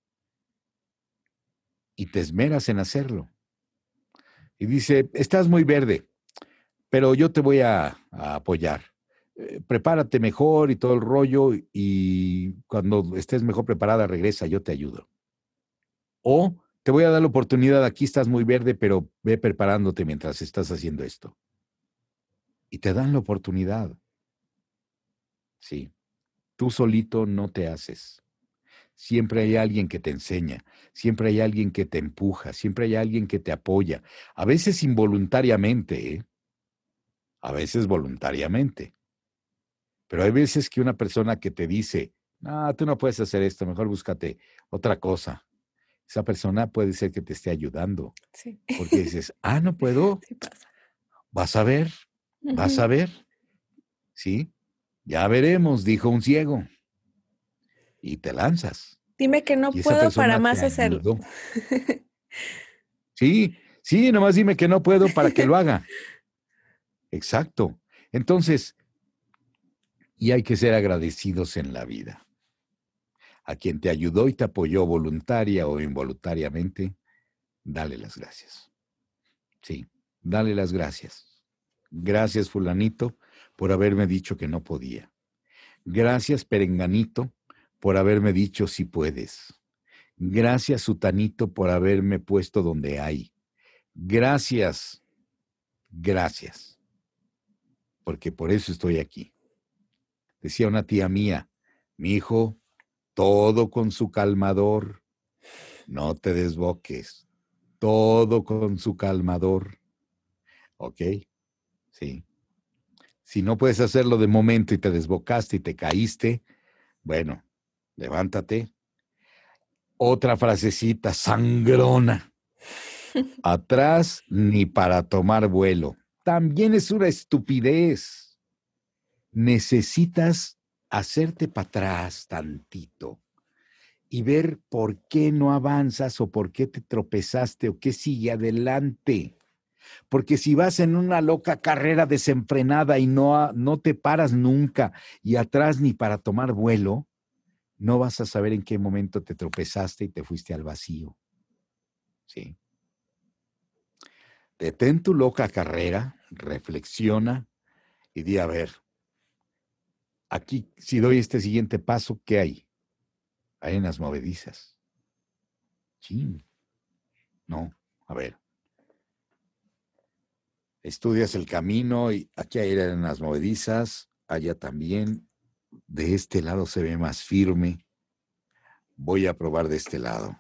Y te esmeras en hacerlo. Y dice, estás muy verde, pero yo te voy a, apoyar. Eh, prepárate mejor y todo el rollo y cuando estés mejor preparada regresa, yo te ayudo. O te voy a dar la oportunidad, aquí estás muy verde, pero ve preparándote mientras estás haciendo esto. Y te dan la oportunidad. Sí. Tú solito no te haces. Siempre hay alguien que te enseña, siempre hay alguien que te empuja, siempre hay alguien que te apoya, a veces involuntariamente, ¿eh? a veces voluntariamente. Pero hay veces que una persona que te dice, no, tú no puedes hacer esto, mejor búscate otra cosa. Esa persona puede ser que te esté ayudando. Sí. Porque (laughs) dices, ah, no puedo. Sí pasa. Vas a ver, vas a ver. ¿Sí? Ya veremos, dijo un ciego. Y te lanzas. Dime que no puedo para más hacerlo. (laughs) sí, sí, nomás dime que no puedo para que lo haga. (laughs) Exacto. Entonces, y hay que ser agradecidos en la vida. A quien te ayudó y te apoyó voluntaria o involuntariamente, dale las gracias. Sí, dale las gracias. Gracias, fulanito, por haberme dicho que no podía. Gracias, Perenganito, por haberme dicho si puedes. Gracias, Sutanito, por haberme puesto donde hay. Gracias, gracias, porque por eso estoy aquí. Decía una tía mía, mi hijo, todo con su calmador, no te desboques, todo con su calmador. ¿Ok? Sí. Si no puedes hacerlo de momento y te desbocaste y te caíste, bueno, levántate. Otra frasecita sangrona. (laughs) Atrás ni para tomar vuelo. También es una estupidez. Necesitas hacerte para atrás tantito y ver por qué no avanzas o por qué te tropezaste o qué sigue adelante. Porque si vas en una loca carrera desenfrenada y no, no te paras nunca y atrás ni para tomar vuelo, no vas a saber en qué momento te tropezaste y te fuiste al vacío. ¿Sí? Detén tu loca carrera, reflexiona y di, a ver, aquí si doy este siguiente paso, ¿qué hay? Hay en las movedizas. Sí. No, a ver. Estudias el camino y aquí hay las movedizas, allá también. De este lado se ve más firme. Voy a probar de este lado.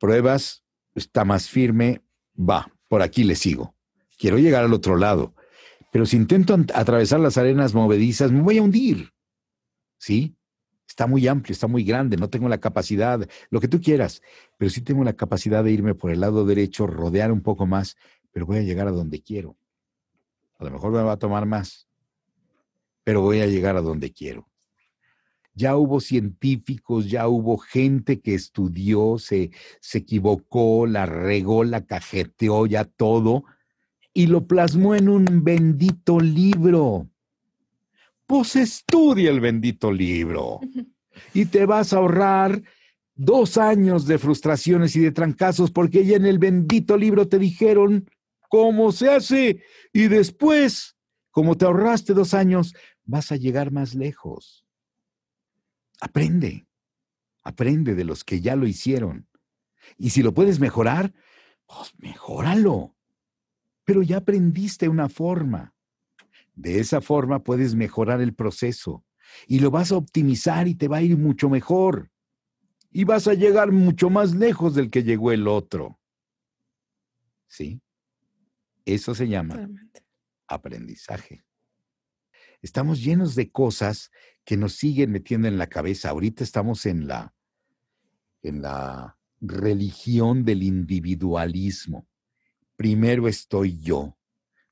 Pruebas, está más firme, va, por aquí le sigo. Quiero llegar al otro lado, pero si intento atravesar las arenas movedizas, me voy a hundir. ¿Sí? Está muy amplio, está muy grande, no tengo la capacidad, lo que tú quieras, pero sí tengo la capacidad de irme por el lado derecho, rodear un poco más pero voy a llegar a donde quiero. A lo mejor me va a tomar más, pero voy a llegar a donde quiero. Ya hubo científicos, ya hubo gente que estudió, se, se equivocó, la regó, la cajeteó, ya todo, y lo plasmó en un bendito libro. Pues estudia el bendito libro y te vas a ahorrar dos años de frustraciones y de trancazos porque ya en el bendito libro te dijeron cómo se hace. Y después, como te ahorraste dos años, vas a llegar más lejos. Aprende, aprende de los que ya lo hicieron. Y si lo puedes mejorar, pues mejóralo. Pero ya aprendiste una forma. De esa forma puedes mejorar el proceso y lo vas a optimizar y te va a ir mucho mejor. Y vas a llegar mucho más lejos del que llegó el otro. ¿Sí? Eso se llama aprendizaje. Estamos llenos de cosas que nos siguen metiendo en la cabeza. Ahorita estamos en la, en la religión del individualismo. Primero estoy yo,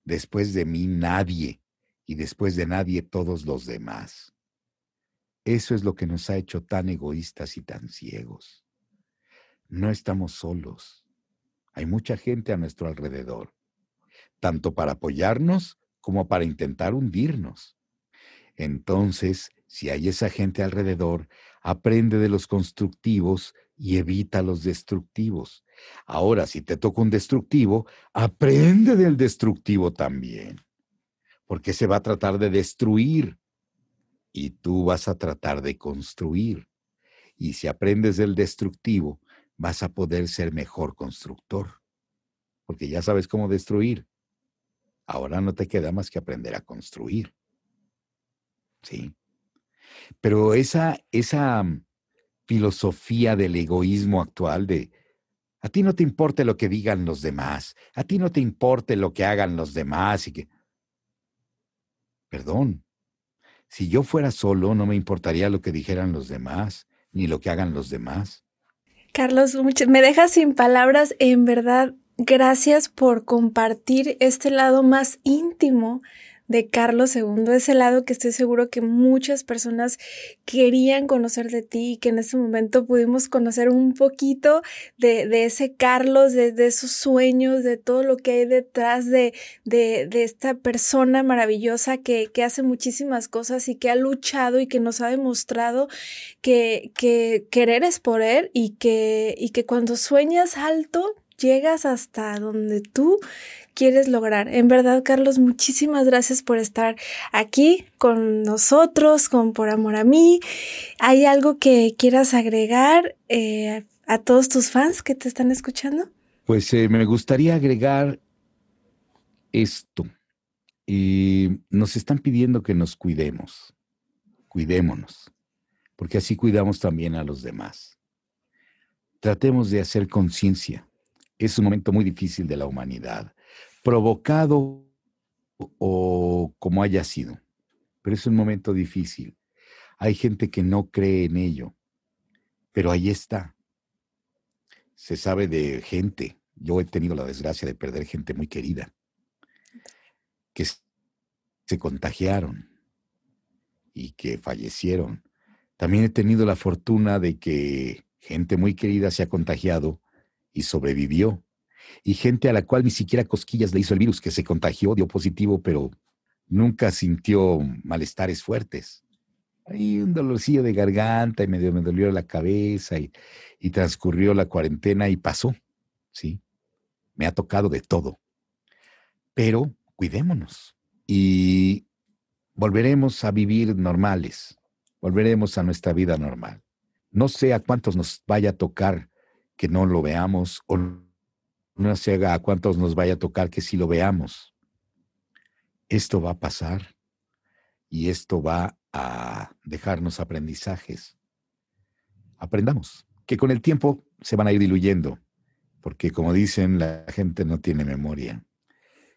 después de mí nadie y después de nadie todos los demás. Eso es lo que nos ha hecho tan egoístas y tan ciegos. No estamos solos. Hay mucha gente a nuestro alrededor tanto para apoyarnos como para intentar hundirnos. Entonces, si hay esa gente alrededor, aprende de los constructivos y evita los destructivos. Ahora, si te toca un destructivo, aprende del destructivo también, porque se va a tratar de destruir y tú vas a tratar de construir. Y si aprendes del destructivo, vas a poder ser mejor constructor, porque ya sabes cómo destruir. Ahora no te queda más que aprender a construir. ¿Sí? Pero esa, esa filosofía del egoísmo actual de a ti no te importe lo que digan los demás, a ti no te importe lo que hagan los demás y que... Perdón, si yo fuera solo no me importaría lo que dijeran los demás, ni lo que hagan los demás. Carlos, me dejas sin palabras, en verdad Gracias por compartir este lado más íntimo de Carlos II, ese lado que estoy seguro que muchas personas querían conocer de ti y que en este momento pudimos conocer un poquito de, ese Carlos, de, esos sueños, de todo lo que hay detrás de, esta persona maravillosa que, que, hace muchísimas cosas y que ha luchado y que nos ha demostrado que, que querer es poder y que, y que cuando sueñas alto, llegas hasta donde tú quieres lograr. En verdad, Carlos, muchísimas gracias por estar aquí con nosotros, con Por Amor a mí. ¿Hay algo que quieras agregar eh, a todos tus fans que te están escuchando? Pues eh, me gustaría agregar esto. Y nos están pidiendo que nos cuidemos. Cuidémonos, porque así cuidamos también a los demás. Tratemos de hacer conciencia es un momento muy difícil de la humanidad, provocado o como haya sido, pero es un momento difícil. Hay gente que no cree en ello, pero ahí está. Se sabe de gente, Yo he tenido la desgracia de perder gente muy querida, que se contagiaron y que fallecieron. También he tenido la fortuna de que gente muy querida se ha contagiado y sobrevivió. Y gente a la cual ni siquiera cosquillas le hizo el virus, que se contagió, dio positivo, pero nunca sintió malestares fuertes. Hay un dolorcillo de garganta y medio me dolió la cabeza y, y transcurrió la cuarentena y pasó, ¿sí? Me ha tocado de todo. Pero cuidémonos y volveremos a vivir normales, volveremos a nuestra vida normal. No sé a cuántos nos vaya a tocar que no lo veamos o no sé a cuántos nos vaya a tocar que sí lo veamos. Esto va a pasar y esto va a dejarnos aprendizajes. Aprendamos, que con el tiempo se van a ir diluyendo, porque como dicen, la gente no tiene memoria.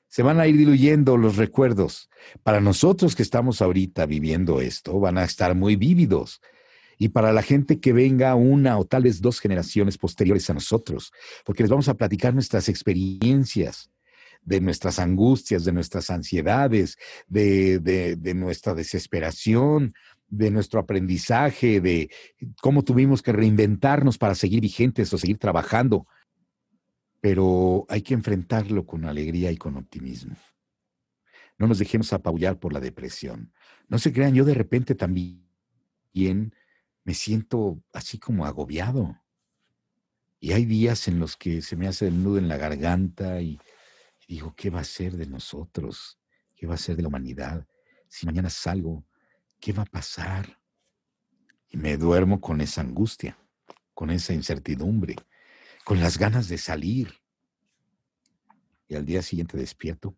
Se van a ir diluyendo los recuerdos. Para nosotros que estamos ahorita viviendo esto, van a estar muy vívidos. Y para la gente que venga una o tal vez dos generaciones posteriores a nosotros, porque les vamos a platicar nuestras experiencias, de nuestras angustias, de nuestras ansiedades, de, de, nuestra desesperación, de nuestro aprendizaje, de cómo tuvimos que reinventarnos para seguir vigentes o seguir trabajando. Pero hay que enfrentarlo con alegría y con optimismo. No nos dejemos apabullar por la depresión. No se crean, yo de repente también me siento así como agobiado. Y hay días en los que se me hace el nudo en la garganta y, digo, ¿qué va a ser de nosotros? ¿Qué va a ser de la humanidad? Si mañana salgo, ¿qué va a pasar? Y me duermo con esa angustia, con esa incertidumbre, con las ganas de salir. Y al día siguiente despierto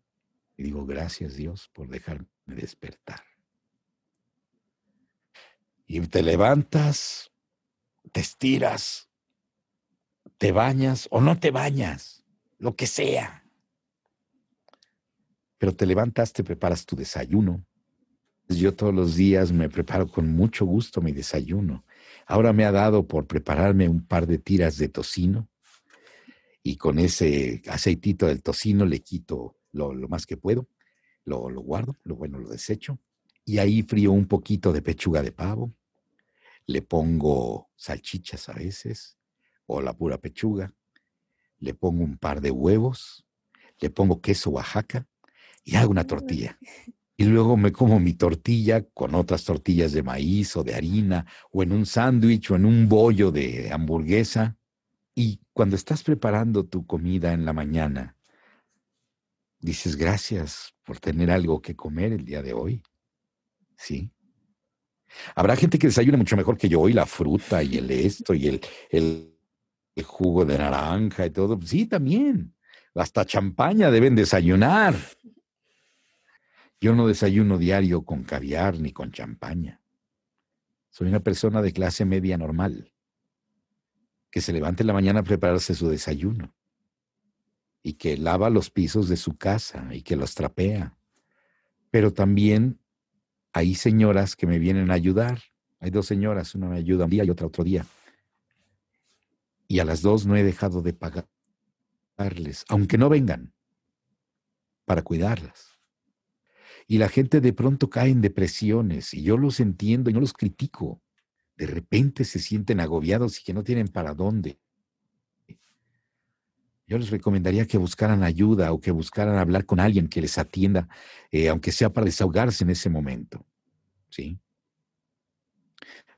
y digo, gracias Dios por dejarme despertar. Y te levantas, te estiras, te bañas o no te bañas, lo que sea pero te levantas, te preparas tu desayuno. Yo todos los días me preparo con mucho gusto mi desayuno. Ahora me ha dado por prepararme un par de tiras de tocino y con ese aceitito del tocino le quito lo, más que puedo, lo, lo guardo, lo bueno lo desecho y ahí frío un poquito de pechuga de pavo, le pongo salchichas a veces o la pura pechuga, le pongo un par de huevos, le pongo queso Oaxaca y hago una tortilla. Y luego me como mi tortilla con otras tortillas de maíz o de harina, o en un sándwich o en un bollo de hamburguesa. Y cuando estás preparando tu comida en la mañana, dices gracias por tener algo que comer el día de hoy. ¿Sí? Habrá gente que desayuna mucho mejor que yo y la fruta y el esto y el, el, el jugo de naranja y todo. Sí, también. Hasta champaña deben desayunar. Yo no desayuno diario con caviar ni con champaña. Soy una persona de clase media normal, que se levanta en la mañana a prepararse su desayuno y que lava los pisos de su casa y que los trapea. Pero también hay señoras que me vienen a ayudar. Hay dos señoras, una me ayuda un día y otra otro día. Y a las dos no he dejado de pagarles, aunque no vengan, para cuidarlas. Y la gente de pronto cae en depresiones y yo los entiendo y no los critico. De repente se sienten agobiados y que no tienen para dónde. Yo les recomendaría que buscaran ayuda o que buscaran hablar con alguien que les atienda, eh, aunque sea para desahogarse en ese momento. ¿Sí?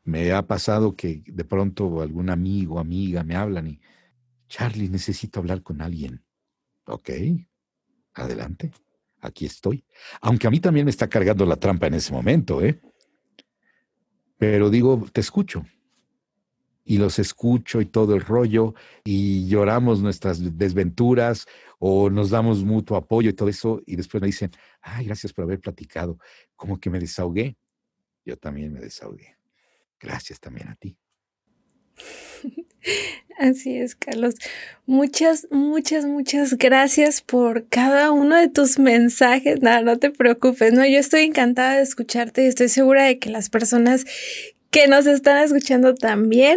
Me ha pasado que de pronto algún amigo, amiga me hablan y, Charlie, necesito hablar con alguien. Ok, adelante aquí estoy. Aunque a mí también me está cargando la trampa en ese momento, ¿eh? Pero digo, te escucho. Y los escucho y todo el rollo, y lloramos nuestras desventuras, o nos damos mutuo apoyo y todo eso, y después me dicen, ay, gracias por haber platicado. Como que me desahogué. Yo también me desahogué. Gracias también a ti. (laughs) Así es, Carlos. Muchas, muchas, muchas gracias por cada uno de tus mensajes. Nada, no te preocupes, no, yo estoy encantada de escucharte y estoy segura de que las personas que nos están escuchando también.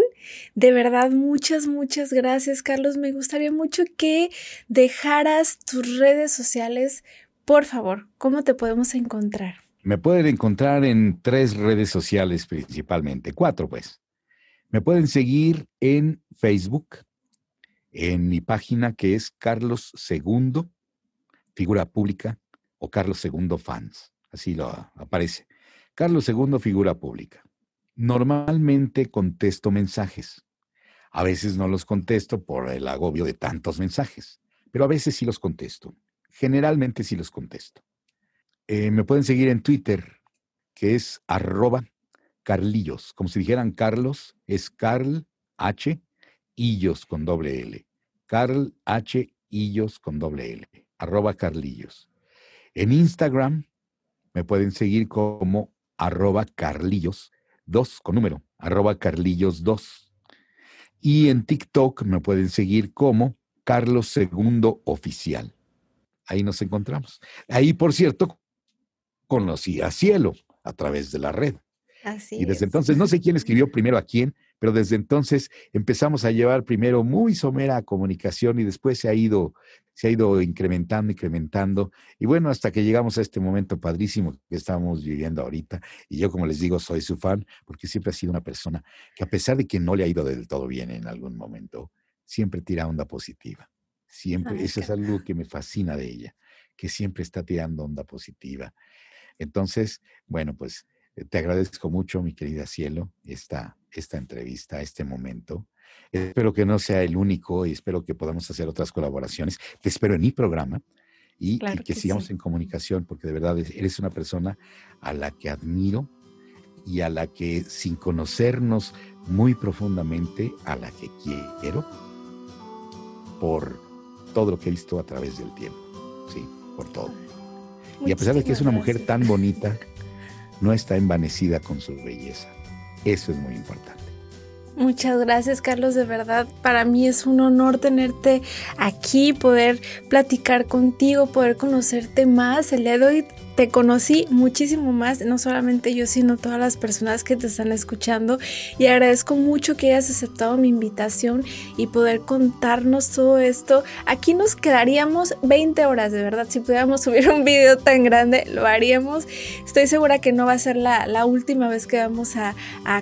De verdad, muchas, muchas gracias, Carlos. Me gustaría mucho que dejaras tus redes sociales. Por favor, ¿cómo te podemos encontrar? Me pueden encontrar en tres redes sociales principalmente, cuatro pues. Me pueden seguir en Facebook, en mi página que es Carlos Segundo, figura pública, o Carlos Segundo Fans. Así lo aparece. Carlos Segundo, figura pública. Normalmente contesto mensajes. A veces no los contesto por el agobio de tantos mensajes, pero a veces sí los contesto. Generalmente sí los contesto. Eh, me pueden seguir en Twitter, que es arroba Carlillos. Como si dijeran Carlos, es Carl H. Illos con doble L. Carl H. Illos con doble L. Arroba Carlillos. En Instagram me pueden seguir como arroba Carlillos 2 con número, arroba Carlillos 2. Y en TikTok me pueden seguir como Carlos Segundo Oficial. Ahí nos encontramos. Ahí, por cierto, conocí a Cielo a través de la red. Así y desde entonces, no sé quién escribió primero a quién, pero desde entonces empezamos a llevar primero muy somera comunicación y después se ha ido, se ha ido incrementando, incrementando. Y bueno, hasta que llegamos a este momento padrísimo que estamos viviendo ahorita. Y yo, como les digo, soy su fan porque siempre ha sido una persona que a pesar de que no le ha ido del todo bien en algún momento, siempre tira onda positiva. Siempre, eso es algo que me fascina de ella, que siempre está tirando onda positiva. Entonces, bueno, pues eh, te agradezco mucho, mi querida Cielo, esta, esta entrevista, este momento. Espero que no sea el único y espero que podamos hacer otras colaboraciones. Te espero en mi programa y, que, sigamos en comunicación porque de verdad eres una persona a la que admiro y a la que sin conocernos muy profundamente, a la que quiero por todo lo que he visto a través del tiempo. Sí, por todo. y a pesar de que es una mujer tan bonita, no está envanecida con su belleza. Eso es muy importante. Muchas gracias Carlos, de verdad para mí es un honor tenerte aquí, poder platicar contigo, poder conocerte más. De hoy conocí muchísimo más, no solamente yo, sino todas las personas que te están escuchando. Y agradezco mucho que hayas aceptado mi invitación y poder contarnos todo esto. Aquí nos quedaríamos 20 horas, de verdad. Si pudiéramos (laughs) subir un video tan grande, lo haríamos. Estoy segura que no va a ser la, última vez que vamos a,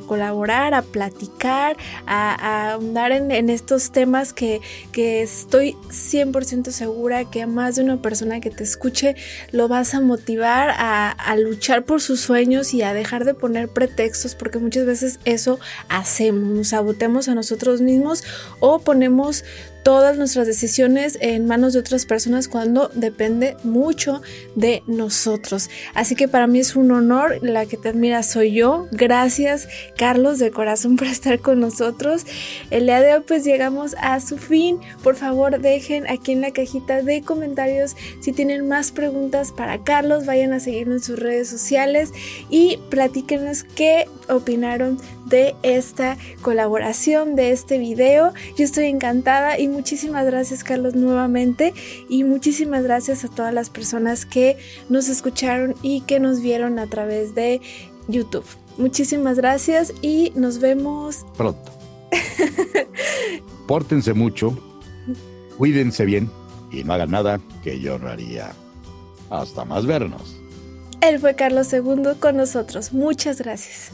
colaborar, a platicar, a, ahondar en, estos temas que, que estoy 100% segura que a más de una persona que te escuche lo vas a motivar a, luchar por sus sueños y a dejar de poner pretextos, porque muchas veces eso hacemos, nos sabotemos a nosotros mismos o ponemos todas nuestras decisiones en manos de otras personas cuando depende mucho de nosotros. Así que para mí es un honor, la que te admira soy yo. Gracias Carlos de corazón (laughs) por estar con nosotros. El día de hoy pues llegamos a su fin. Por favor dejen aquí en la cajita de comentarios si tienen más preguntas para Carlos, vayan a seguirnos en sus redes sociales y platíquenos qué opinaron de esta colaboración, de este video. Yo estoy encantada y muchísimas gracias Carlos nuevamente y muchísimas gracias a todas las personas que nos escucharon y que nos vieron a través de YouTube. Muchísimas gracias y nos vemos pronto. (laughs) Pórtense mucho, cuídense bien y no hagan nada que yo no haría. Hasta más vernos. Él fue Carlos II con nosotros. Muchas gracias.